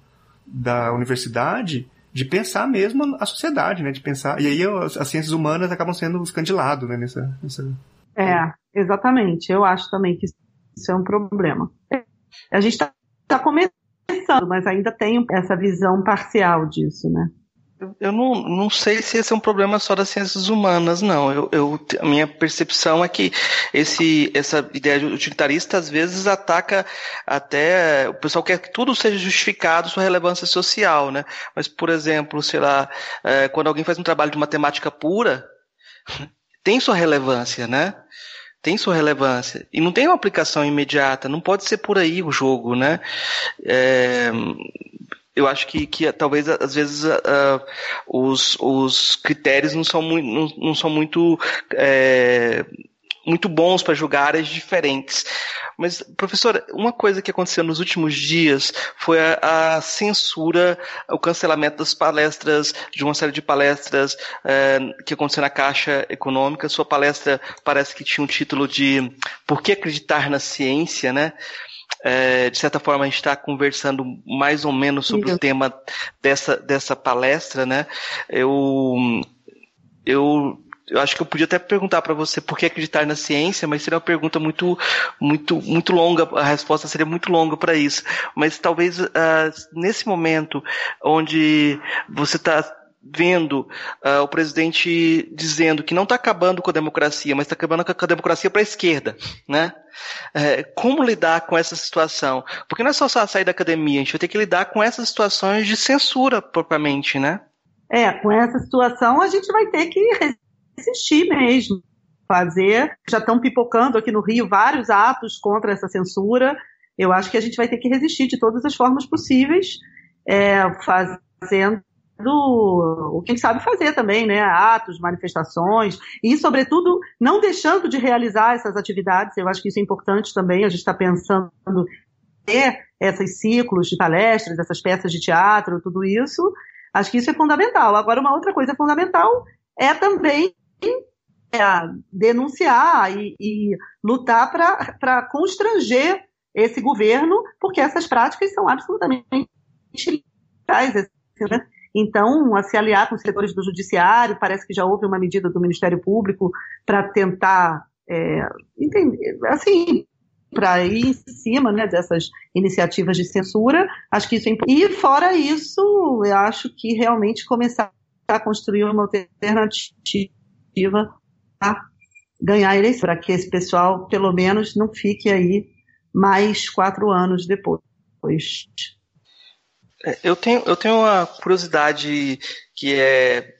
da universidade de pensar mesmo a sociedade, né? De pensar. E aí as, as ciências humanas acabam sendo escandilados, né? Nessa, nessa... É, exatamente. Eu acho também que isso é um problema. A gente está tá começando, mas ainda tem essa visão parcial disso, né? Eu não, não sei se esse é um problema só das ciências humanas, não. Eu, eu, a minha percepção é que esse, essa ideia utilitarista às vezes ataca até. O pessoal quer que tudo seja justificado sua relevância social, né? Mas, por exemplo, sei lá, é, quando alguém faz um trabalho de matemática pura, [LAUGHS] tem sua relevância, né? tem sua relevância e não tem uma aplicação imediata, não pode ser por aí o jogo, né? É, eu acho que, que talvez às vezes uh, os, os critérios não são muito, não, não são muito é, muito bons para julgar áreas diferentes. Mas, professora, uma coisa que aconteceu nos últimos dias foi a, a censura, o cancelamento das palestras, de uma série de palestras é, que aconteceu na Caixa Econômica. Sua palestra parece que tinha um título de Por que acreditar na ciência, né? É, de certa forma, a gente está conversando mais ou menos sobre o tema dessa, dessa palestra, né? Eu eu eu acho que eu podia até perguntar para você por que acreditar na ciência, mas seria uma pergunta muito, muito, muito longa. A resposta seria muito longa para isso. Mas talvez uh, nesse momento onde você está vendo uh, o presidente dizendo que não está acabando com a democracia, mas está acabando com a democracia para a esquerda, né? É, como lidar com essa situação? Porque não é só sair da academia, a gente vai ter que lidar com essas situações de censura propriamente, né? É, com essa situação a gente vai ter que resistir mesmo, fazer. Já estão pipocando aqui no Rio vários atos contra essa censura. Eu acho que a gente vai ter que resistir de todas as formas possíveis, é, fazendo o que sabe fazer também, né? Atos, manifestações e, sobretudo, não deixando de realizar essas atividades. Eu acho que isso é importante também. A gente está pensando ter esses ciclos de palestras, essas peças de teatro, tudo isso. Acho que isso é fundamental. Agora, uma outra coisa fundamental é também é, denunciar e, e lutar para constranger esse governo, porque essas práticas são absolutamente ilegais. Né? Então, a se aliar com os setores do judiciário, parece que já houve uma medida do Ministério Público para tentar é, entender, assim, para ir em cima né, dessas iniciativas de censura. Acho que isso é. E fora isso, eu acho que realmente começar a construir uma alternativa a ganhar a eleição, para que esse pessoal, pelo menos, não fique aí mais quatro anos depois. É, eu tenho, eu tenho uma curiosidade que é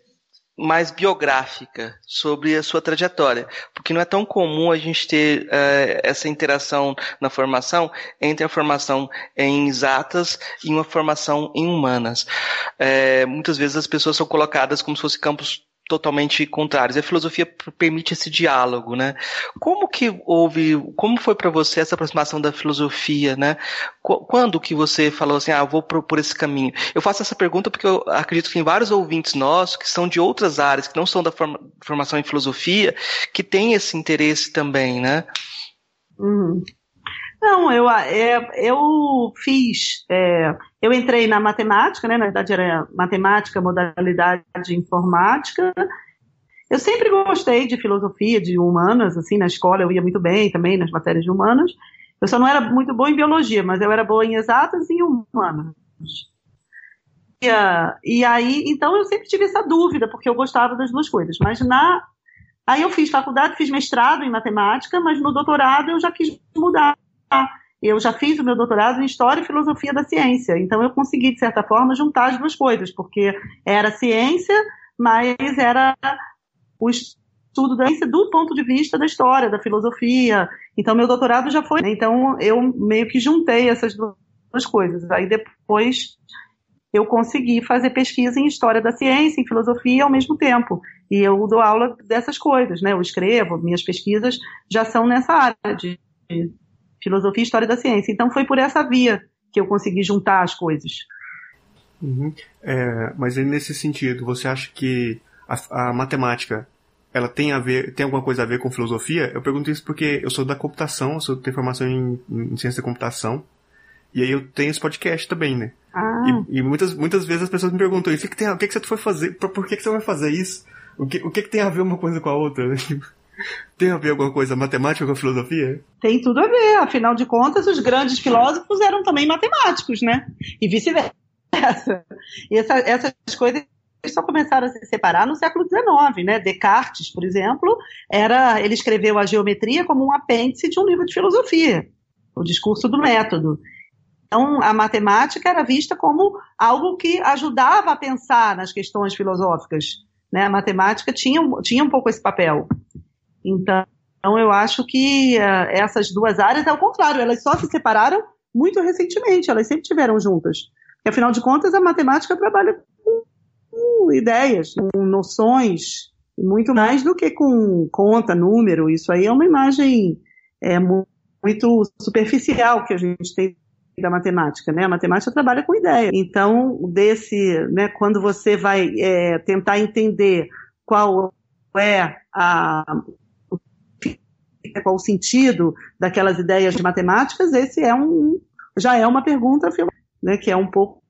mais biográfica sobre a sua trajetória, porque não é tão comum a gente ter uh, essa interação na formação entre a formação em exatas e uma formação em humanas. Uh, muitas vezes as pessoas são colocadas como se fossem campos totalmente contrários. A filosofia permite esse diálogo, né? Como que houve, como foi para você essa aproximação da filosofia, né? Quando que você falou assim, ah, vou por, esse caminho? Eu faço essa pergunta porque eu acredito que tem vários ouvintes nossos que são de outras áreas, que não são da forma, formação em filosofia, que têm esse interesse também, né? Uhum. Não, eu, é, eu fiz, é, eu entrei na matemática, né, na verdade era matemática, modalidade informática. Eu sempre gostei de filosofia, de humanas, assim, na escola eu ia muito bem também nas matérias de humanas. Eu só não era muito boa em biologia, mas eu era boa em exatas e em humanas. E, e aí, então eu sempre tive essa dúvida, porque eu gostava das duas coisas. Mas na Aí eu fiz faculdade, fiz mestrado em matemática, mas no doutorado eu já quis mudar eu já fiz o meu doutorado em História e Filosofia da Ciência, então eu consegui, de certa forma, juntar as duas coisas, porque era ciência, mas era o estudo da ciência do ponto de vista da história, da filosofia. Então, meu doutorado já foi. Né? Então, eu meio que juntei essas duas coisas. Aí, depois, eu consegui fazer pesquisa em História da Ciência, em Filosofia ao mesmo tempo. E eu dou aula dessas coisas, né? Eu escrevo, minhas pesquisas já são nessa área de filosofia e história da ciência. Então foi por essa via que eu consegui juntar as coisas. Uhum. É, mas nesse sentido, você acha que a, a, matemática ela tem a ver, tem alguma coisa a ver com filosofia? Eu pergunto isso porque eu sou da computação, eu sou tenho formação em, em ciência da computação. E aí eu tenho esse podcast também, né? Ah. E, e, muitas, muitas vezes as pessoas me perguntam o que, que, tem, o que, que você foi fazer? Por, por que, que você vai fazer isso? O que, o que, que tem a ver uma coisa com a outra? [LAUGHS] Tem a ver alguma coisa matemática com a filosofia? Tem tudo a ver. Afinal de contas, os grandes filósofos eram também matemáticos, né? E vice-versa. E essa, essas coisas só começaram a se separar no século XIX, né? Descartes, por exemplo, era, ele escreveu a geometria como um apêndice de um livro de filosofia, o discurso do método. Então, a matemática era vista como algo que ajudava a pensar nas questões filosóficas. Né? A matemática tinha, tinha um pouco esse papel. Então, eu acho que uh, essas duas áreas, ao contrário, elas só se separaram muito recentemente, elas sempre tiveram juntas. E, afinal de contas, a matemática trabalha com, com ideias, com noções, muito mais do que com conta, número. Isso aí é uma imagem é, muito superficial que a gente tem da matemática, né? A matemática trabalha com ideia. Então, desse, né, quando você vai é, tentar entender qual é a, qual o sentido daquelas ideias de matemáticas, esse é um, já é uma pergunta, né, que é um pouco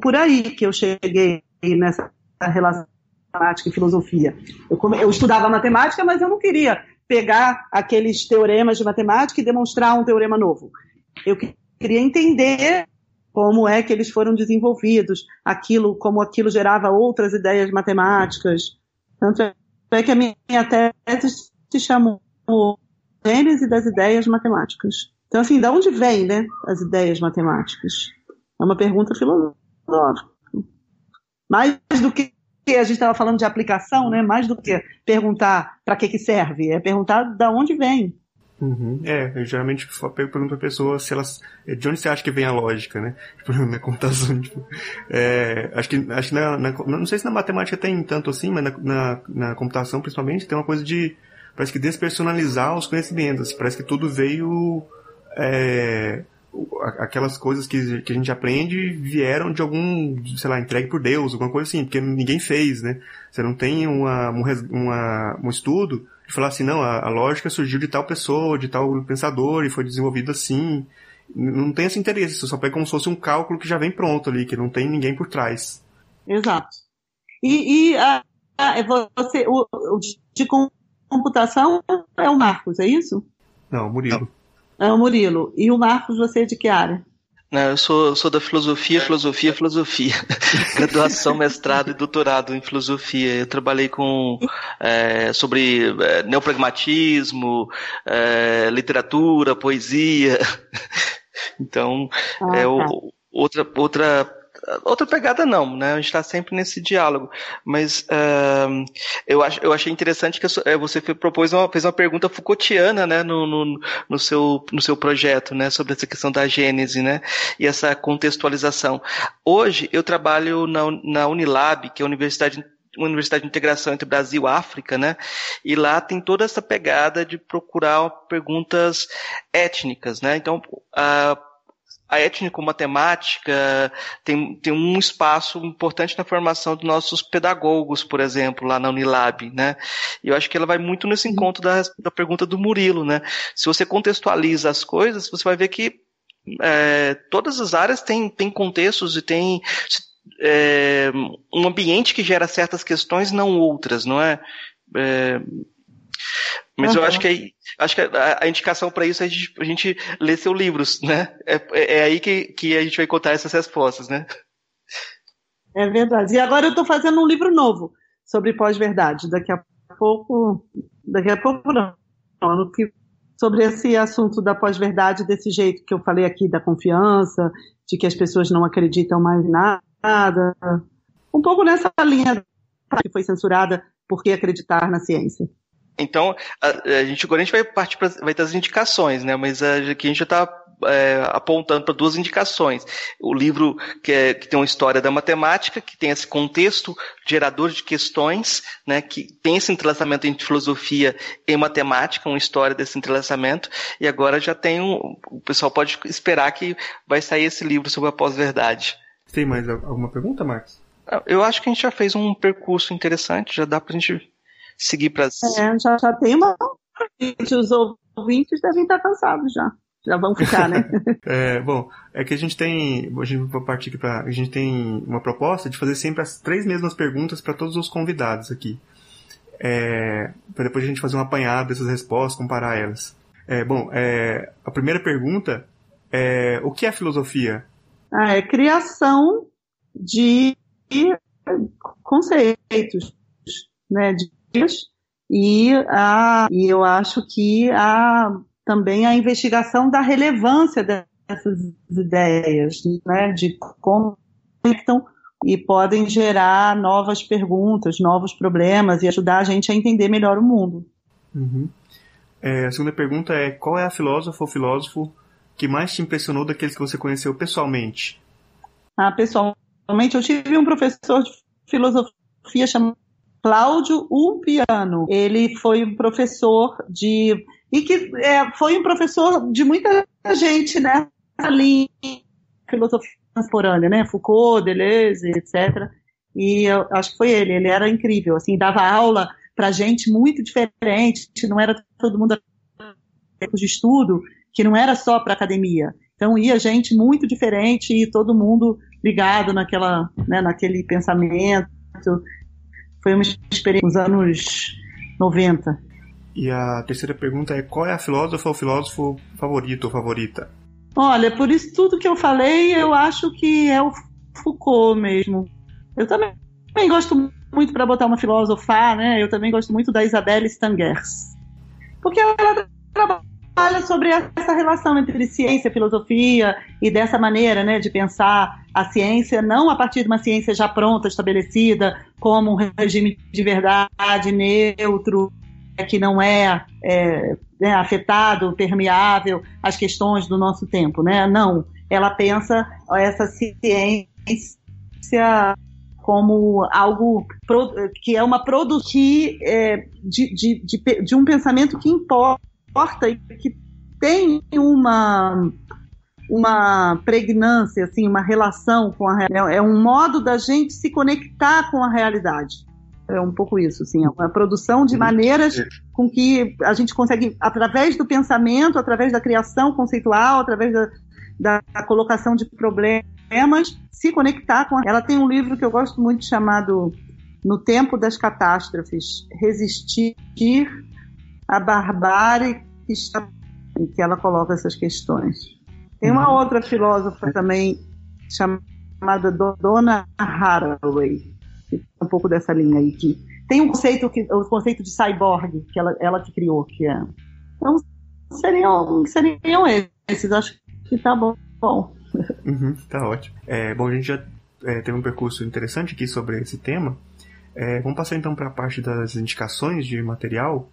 por aí que eu cheguei nessa relação matemática e filosofia. Eu, eu estudava matemática, mas eu não queria pegar aqueles teoremas de matemática e demonstrar um teorema novo. Eu queria entender como é que eles foram desenvolvidos, aquilo, como aquilo gerava outras ideias matemáticas. Tanto é que a minha tese se chamou Gênese das Ideias Matemáticas. Então, assim, de onde vêm, né, as ideias matemáticas? É uma pergunta filosófica. Mais do que a gente estava falando de aplicação, né, mais do que perguntar para que, que serve, é perguntar de onde vem. Uhum. É, eu geralmente pergunto pra pessoa se elas. De onde você acha que vem a lógica, né? [LAUGHS] Tipo, na computação. Tipo, é, acho que, acho que na, na, Não sei se na matemática tem tanto assim, mas na, na, na, computação, principalmente, tem uma coisa de. Parece que despersonalizar os conhecimentos. Parece que tudo veio. É, aquelas coisas que, que a gente aprende vieram de algum, sei lá, entregue por Deus, alguma coisa assim, porque ninguém fez, né? Você não tem uma, uma, um estudo de falar assim, não, a, a, lógica surgiu de tal pessoa, de tal pensador e foi desenvolvido assim. Não tem esse interesse, você só pega como se fosse um cálculo que já vem pronto ali, que não tem ninguém por trás. Exato. E, e a, a, é você, o, o, de computação é o Marcos, é isso? Não, o Murilo. É o Murilo. E o Marcos, você é de que área? Não, eu sou, sou da filosofia, filosofia, filosofia. [LAUGHS] Graduação, mestrado e doutorado em filosofia. Eu trabalhei com é, sobre é, neopragmatismo, é, literatura, poesia. [LAUGHS] Então, ah, é o, tá. outra, outra outra pegada não, né? A gente está sempre nesse diálogo. Mas uh, eu, ach, eu achei interessante que eh, você propôs uma, fez uma pergunta Foucaultiana, né, no, no, no, seu, no seu projeto, né, sobre essa questão da gênese, né, e essa contextualização. Hoje eu trabalho na, na Unilab, que é a Universidade uma universidade de integração entre Brasil e África, né? E lá tem toda essa pegada de procurar perguntas étnicas, né? Então, uh, a étnico-matemática tem, tem um espaço importante na formação dos nossos pedagogos, por exemplo, lá na Unilab, né? E eu acho que ela vai muito nesse uhum. encontro da, da pergunta do Murilo, né? Se você contextualiza as coisas, você vai ver que é, todas as áreas têm, têm contextos e têm é, um ambiente que gera certas questões, não outras, não é? é mas uhum. eu acho que, acho que a, a indicação para isso é a gente, a gente ler seus livros, né? É, é, é, aí que, que a gente vai encontrar essas respostas, né? É verdade. E agora eu estou fazendo um livro novo sobre pós-verdade. Daqui a pouco, daqui a pouco não, sobre esse assunto da pós-verdade desse jeito que eu falei aqui, da confiança, de que as pessoas não acreditam mais em nada. Um pouco nessa linha que foi censurada por que acreditar na ciência. Então, a, a, gente agora a gente vai partir para vai ter as indicações, né? Mas aqui a gente já está é, apontando para duas indicações. O livro que, é, que, tem uma história da matemática, que tem esse contexto gerador de questões, né? Que tem esse entrelaçamento entre filosofia e matemática, uma história desse entrelaçamento. E agora já tem um, o pessoal pode esperar que vai sair esse livro sobre a pós-verdade. Tem mais alguma pergunta, Marcos? Eu acho que a gente já fez um percurso interessante, já dá para a gente seguir para as. É, já, já tem uma. Os ouvintes devem estar cansados já. Já vão ficar, né? [LAUGHS] é, bom, é que a gente tem. A gente vai partir para. A gente tem uma proposta de fazer sempre as três mesmas perguntas para todos os convidados aqui. É, para depois a gente fazer um apanhado dessas respostas, comparar elas. É, bom, é, a primeira pergunta é: o que é filosofia? Ah, é criação de conceitos, né, de e, a, e eu acho que a, também a investigação da relevância dessas ideias, né, de como estão e podem gerar novas perguntas, novos problemas e ajudar a gente a entender melhor o mundo. Uhum. É, a segunda pergunta é qual é a filósofa ou filósofo que mais te impressionou daqueles que você conheceu pessoalmente? Ah, pessoalmente eu tive um professor de filosofia chamado Cláudio Umpiano. Ele foi um professor de. E que é, foi um professor de muita gente, né? Ali, filosofia contemporânea, né? Foucault, Deleuze, etc. E eu acho que foi ele. Ele era incrível, assim, dava aula para gente muito diferente. Não era todo mundo de estudo, que não era só para academia. Então ia gente muito diferente e todo mundo ligado naquela, né, naquele pensamento foi uma experiência nos anos 90. E a terceira pergunta é: qual é a filósofa ou filósofo favorito ou favorita? Olha, por isso tudo que eu falei, eu acho que é o Foucault mesmo. Eu também, também gosto muito para botar uma filósofa, né? Eu também gosto muito da Isabelle Stangers. Porque ela trabalha sobre essa relação entre ciência e filosofia e dessa maneira, né, de pensar a ciência não a partir de uma ciência já pronta, estabelecida, como um regime de verdade neutro, que não é, é né, afetado, permeável às questões do nosso tempo, né? Não, ela pensa essa ciência como algo que é uma produção é, de, de, de, de, um pensamento que importa e que tem uma uma pregnância, assim, uma relação com a realidade. É um modo da gente se conectar com a realidade. É um pouco isso, assim, é uma produção de maneiras com que a gente consegue, através do pensamento, através da criação conceitual, através da, da colocação de problemas, se conectar com. A... Ela tem um livro que eu gosto muito chamado No Tempo das Catástrofes Resistir à Barbárie que está. em que ela coloca essas questões. Tem uma uhum. outra filósofa também chamada Donna Haraway um pouco dessa linha aí que tem um conceito que o conceito de cyborg que ela, ela que criou que é então seriam seriam esses acho que tá bom, bom. Uhum, tá ótimo é, bom a gente já é, teve um percurso interessante aqui sobre esse tema é, vamos passar então para a parte das indicações de material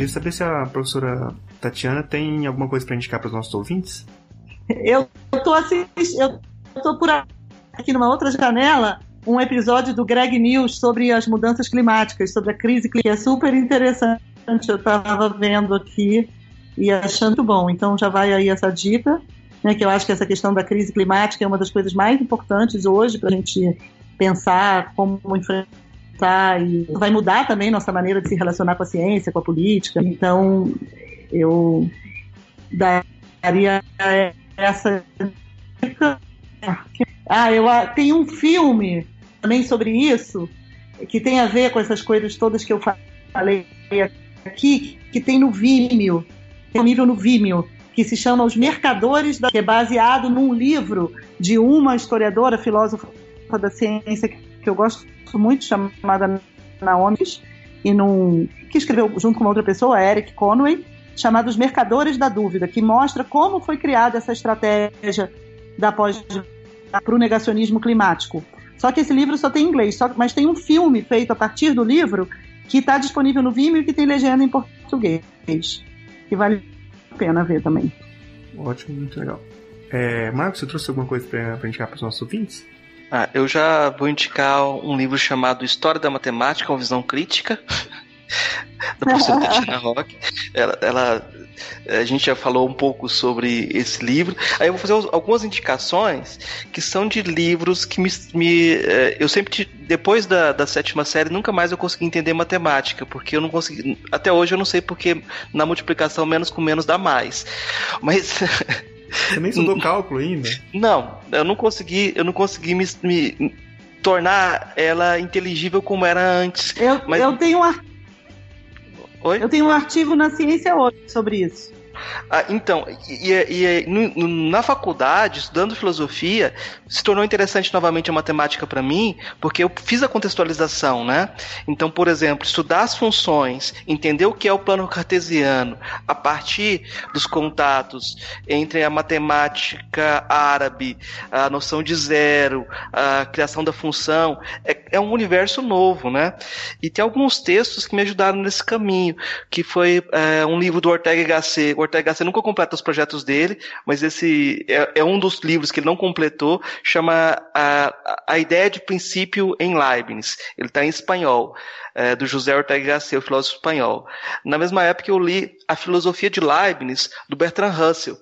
queria saber se a professora Tatiana tem alguma coisa para indicar para os nossos ouvintes eu tô assistindo, eu tô por aqui numa outra janela um episódio do Greg News sobre as mudanças climáticas, sobre a crise que é super interessante. Eu estava vendo aqui e achando bom. Então já vai aí essa dica, né, que eu acho que essa questão da crise climática é uma das coisas mais importantes hoje para a gente pensar como enfrentar e vai mudar também nossa maneira de se relacionar com a ciência, com a política. Então eu daria essa ah, eu tem um filme também sobre isso que tem a ver com essas coisas todas que eu falei aqui, que tem no Vimeo, disponível no Vimeo, que se chama Os Mercadores da, que é baseado num livro de uma historiadora, filósofa da ciência que eu gosto muito, chamada Naomi, e num, que escreveu junto com uma outra pessoa, Eric Conway, chamado Os Mercadores da Dúvida, que mostra como foi criada essa estratégia da pós para o negacionismo climático. Só que esse livro só tem em inglês, só, mas tem um filme feito a partir do livro que está disponível no Vimeo e que tem legenda em português, que vale a pena ver também. Ótimo, muito legal. É, Marcos, você trouxe alguma coisa para indicar para os nossos ouvintes? Ah, eu já vou indicar um livro chamado História da Matemática, uma visão crítica, [LAUGHS] da professora [LAUGHS] Tatiana Rock. Ela, ela, a gente já falou um pouco sobre esse livro. Aí eu vou fazer algumas indicações que são de livros que me. me eh, eu sempre, depois da, da sétima série, nunca mais eu consegui entender matemática, porque eu não consegui. Até hoje eu não sei porque na multiplicação menos com menos dá mais. Mas. [LAUGHS] Você nem estudou cálculo ainda? Não, eu não consegui, eu não consegui me, me tornar ela inteligível como era antes. Eu, mas... eu tenho um Oi? Eu tenho um artigo na Ciência hoje sobre isso. Ah, então, e, e, e, na faculdade, estudando filosofia, se tornou interessante novamente a matemática para mim, porque eu fiz a contextualização, né? Então, por exemplo, estudar as funções, entender o que é o plano cartesiano, a partir dos contatos entre a matemática árabe, a noção de zero, a criação da função, é, é um universo novo, né? E tem alguns textos que me ajudaram nesse caminho, que foi é, um livro do Ortega y Gasset, Ortega Gasset nunca completa os projetos dele, mas esse é, é um dos livros que ele não completou, chama a, a Ideia de Princípio em Leibniz. Ele está em espanhol, é, do José Ortega Gasset, o filósofo espanhol. Na mesma época eu li A Filosofia de Leibniz, do Bertrand Russell.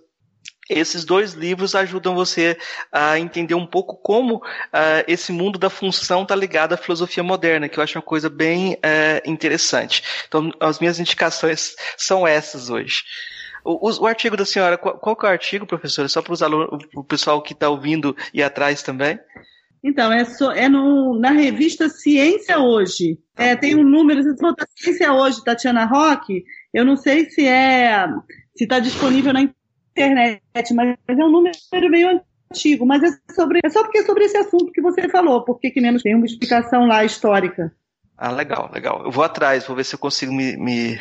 Esses dois livros ajudam você a entender um pouco como uh, esse mundo da função está ligado à filosofia moderna, que eu acho uma coisa bem uh, interessante. Então, as minhas indicações são essas hoje. O, o, o, artigo da senhora, qual, qual é o artigo, professora? Só para os alunos, o pessoal que está ouvindo e atrás também. Então, é, so, é no, na revista Ciência Hoje. É, tem um número, você Ciência Hoje, Tatiana Roque, eu não sei se é se está disponível na internet, mas é um número meio antigo, mas é, sobre, é só porque é sobre esse assunto que você falou, porque que menos tem uma explicação lá histórica. Ah, legal, legal. Eu vou atrás, vou ver se eu consigo me, me,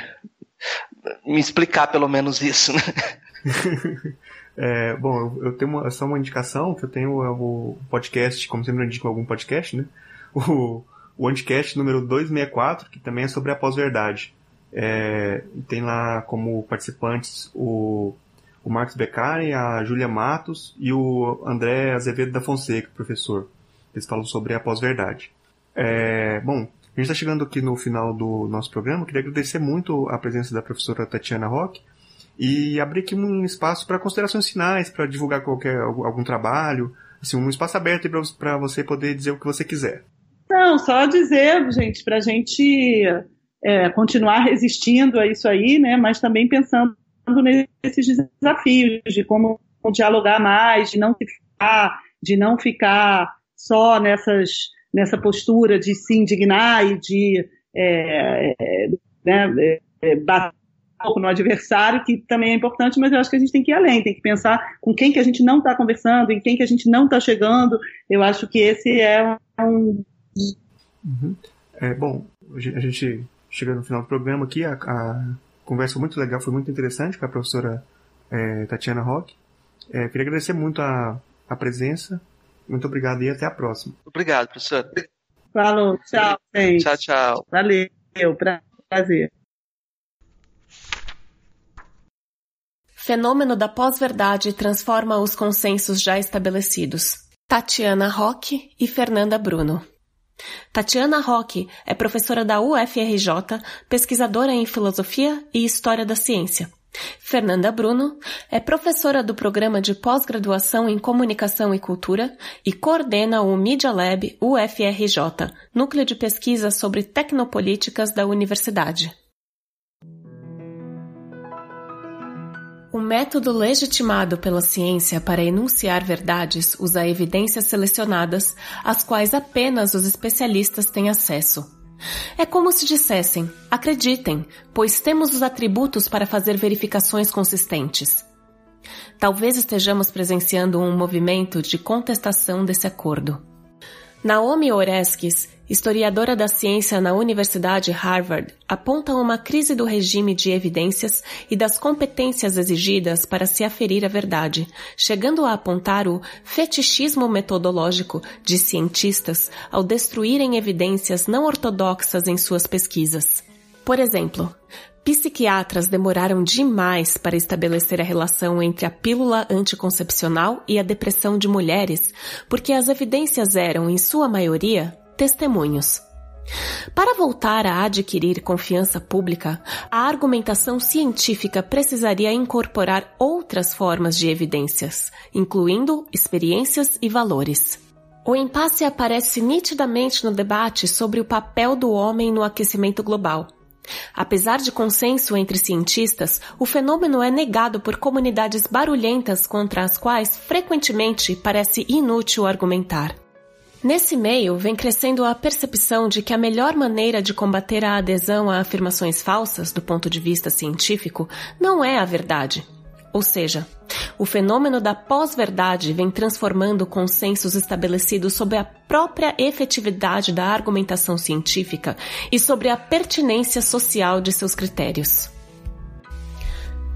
me explicar pelo menos isso. Né? [LAUGHS] é, bom, eu, tenho uma, só uma indicação, que eu tenho é o podcast, como sempre eu indico algum podcast, né? O, o Anticast número 264, que também é sobre a pós-verdade. É, tem lá como participantes o, o Marcos Beccari, a Júlia Matos e o André Azevedo da Fonseca, professor. Eles falam sobre a pós-verdade. É, bom, a gente está chegando aqui no final do nosso programa. Queria agradecer muito a presença da professora Tatiana Roque e abrir aqui um espaço para considerações finais, para divulgar qualquer algum trabalho, assim, um espaço aberto para você poder dizer o que você quiser. Não, só dizer, gente, para a gente é, continuar resistindo a isso aí, né? Mas também pensando nesses desafios de como dialogar mais, de não ficar, de não ficar só nessas nessa postura de se indignar e de é, é, né, é, bater no adversário, que também é importante, mas eu acho que a gente tem que ir além, tem que pensar com quem que a gente não está conversando, em quem que a gente não está chegando. Eu acho que esse é um. Uhum. É, bom, a gente chegando no final do programa aqui, a, a conversa muito legal, foi muito interessante com a professora é, Tatiana Roque. É, queria agradecer muito a, a presença. Muito obrigado e até a próxima. Obrigado, professor. Falou, tchau, gente. Tchau, tchau. Valeu, prazer. Fenômeno da pós-verdade transforma os consensos já estabelecidos. Tatiana Roque e Fernanda Bruno. Tatiana Roque é professora da UFRJ, pesquisadora em filosofia e história da ciência. Fernanda Bruno é professora do programa de pós-graduação em comunicação e cultura e coordena o Media Lab UFRJ, núcleo de pesquisa sobre tecnopolíticas da universidade. O método legitimado pela ciência para enunciar verdades usa evidências selecionadas, às quais apenas os especialistas têm acesso. É como se dissessem: acreditem, pois temos os atributos para fazer verificações consistentes. Talvez estejamos presenciando um movimento de contestação desse acordo. Naomi Oreskes, historiadora da ciência na Universidade Harvard, aponta uma crise do regime de evidências e das competências exigidas para se aferir a verdade, chegando a apontar o fetichismo metodológico de cientistas ao destruírem evidências não ortodoxas em suas pesquisas. Por exemplo, Psiquiatras demoraram demais para estabelecer a relação entre a pílula anticoncepcional e a depressão de mulheres, porque as evidências eram, em sua maioria, testemunhos. Para voltar a adquirir confiança pública, a argumentação científica precisaria incorporar outras formas de evidências, incluindo experiências e valores. O impasse aparece nitidamente no debate sobre o papel do homem no aquecimento global. Apesar de consenso entre cientistas, o fenômeno é negado por comunidades barulhentas contra as quais frequentemente parece inútil argumentar. Nesse meio, vem crescendo a percepção de que a melhor maneira de combater a adesão a afirmações falsas do ponto de vista científico não é a verdade, ou seja, o fenômeno da pós-verdade vem transformando consensos estabelecidos sobre a própria efetividade da argumentação científica e sobre a pertinência social de seus critérios.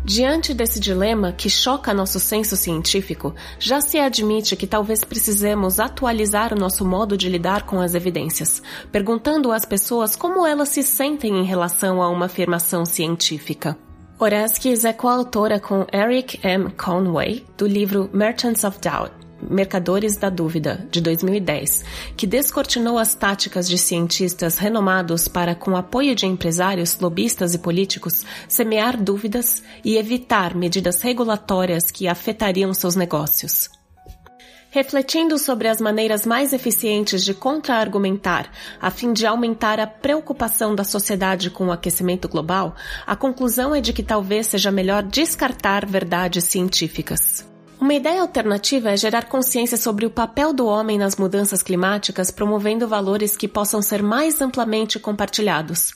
Diante desse dilema que choca nosso senso científico, já se admite que talvez precisemos atualizar o nosso modo de lidar com as evidências, perguntando às pessoas como elas se sentem em relação a uma afirmação científica. Oreskes é coautora com Eric M. Conway do livro Merchants of Doubt, Mercadores da Dúvida, de 2010, que descortinou as táticas de cientistas renomados para, com apoio de empresários, lobistas e políticos, semear dúvidas e evitar medidas regulatórias que afetariam seus negócios. Refletindo sobre as maneiras mais eficientes de contra-argumentar a fim de aumentar a preocupação da sociedade com o aquecimento global, a conclusão é de que talvez seja melhor descartar verdades científicas. Uma ideia alternativa é gerar consciência sobre o papel do homem nas mudanças climáticas, promovendo valores que possam ser mais amplamente compartilhados.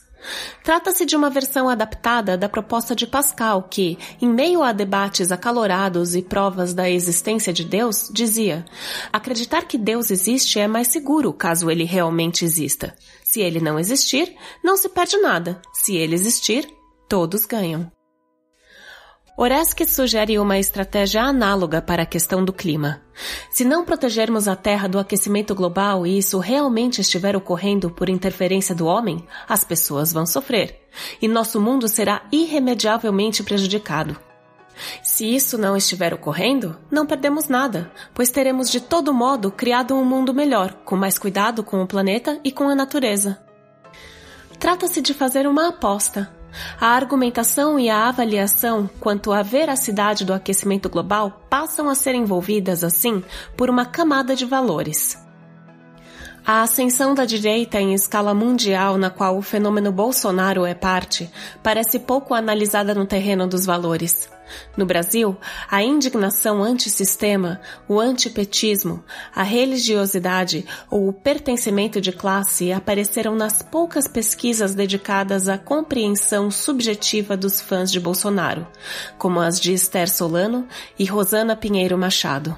Trata-se de uma versão adaptada da proposta de Pascal, que, em meio a debates acalorados e provas da existência de Deus, dizia: acreditar que Deus existe é mais seguro caso ele realmente exista. Se ele não existir, não se perde nada. Se ele existir, todos ganham. Oresque sugere uma estratégia análoga para a questão do clima. Se não protegermos a Terra do aquecimento global e isso realmente estiver ocorrendo por interferência do homem, as pessoas vão sofrer, e nosso mundo será irremediavelmente prejudicado. Se isso não estiver ocorrendo, não perdemos nada, pois teremos de todo modo criado um mundo melhor, com mais cuidado com o planeta e com a natureza. Trata-se de fazer uma aposta, a argumentação e a avaliação quanto à veracidade do aquecimento global passam a ser envolvidas, assim, por uma camada de valores. A ascensão da direita em escala mundial, na qual o fenômeno Bolsonaro é parte, parece pouco analisada no terreno dos valores. No Brasil, a indignação antissistema, o antipetismo, a religiosidade ou o pertencimento de classe apareceram nas poucas pesquisas dedicadas à compreensão subjetiva dos fãs de Bolsonaro, como as de Esther Solano e Rosana Pinheiro Machado.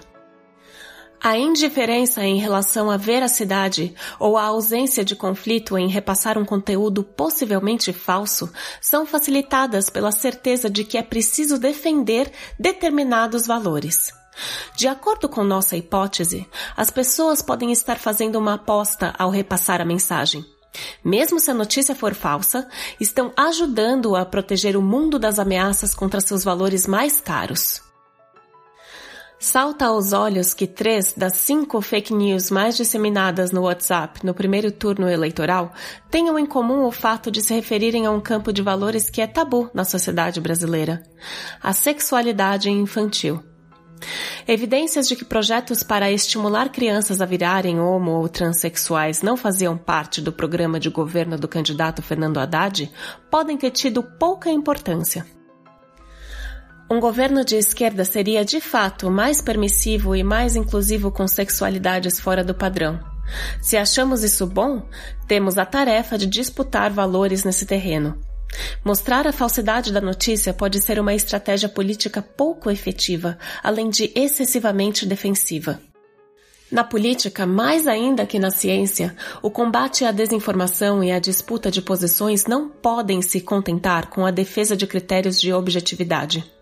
A indiferença em relação à veracidade ou a ausência de conflito em repassar um conteúdo possivelmente falso são facilitadas pela certeza de que é preciso defender determinados valores. De acordo com nossa hipótese, as pessoas podem estar fazendo uma aposta ao repassar a mensagem. Mesmo se a notícia for falsa, estão ajudando a proteger o mundo das ameaças contra seus valores mais caros. Salta aos olhos que três das cinco fake news mais disseminadas no WhatsApp no primeiro turno eleitoral tenham em comum o fato de se referirem a um campo de valores que é tabu na sociedade brasileira: a sexualidade infantil. Evidências de que projetos para estimular crianças a virarem homo ou transexuais não faziam parte do programa de governo do candidato Fernando Haddad podem ter tido pouca importância. Um governo de esquerda seria de fato mais permissivo e mais inclusivo com sexualidades fora do padrão. Se achamos isso bom, temos a tarefa de disputar valores nesse terreno. Mostrar a falsidade da notícia pode ser uma estratégia política pouco efetiva, além de excessivamente defensiva. Na política, mais ainda que na ciência, o combate à desinformação e a disputa de posições não podem se contentar com a defesa de critérios de objetividade.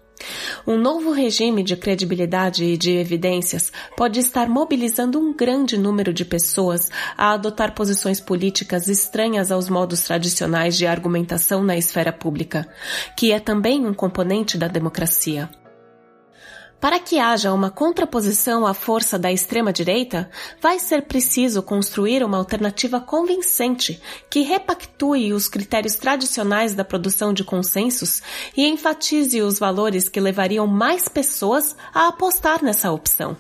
Um novo regime de credibilidade e de evidências pode estar mobilizando um grande número de pessoas a adotar posições políticas estranhas aos modos tradicionais de argumentação na esfera pública, que é também um componente da democracia. Para que haja uma contraposição à força da extrema-direita, vai ser preciso construir uma alternativa convincente que repactue os critérios tradicionais da produção de consensos e enfatize os valores que levariam mais pessoas a apostar nessa opção.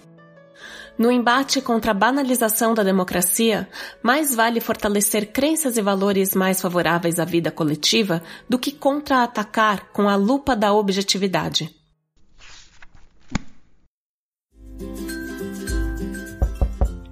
No embate contra a banalização da democracia, mais vale fortalecer crenças e valores mais favoráveis à vida coletiva do que contra-atacar com a lupa da objetividade.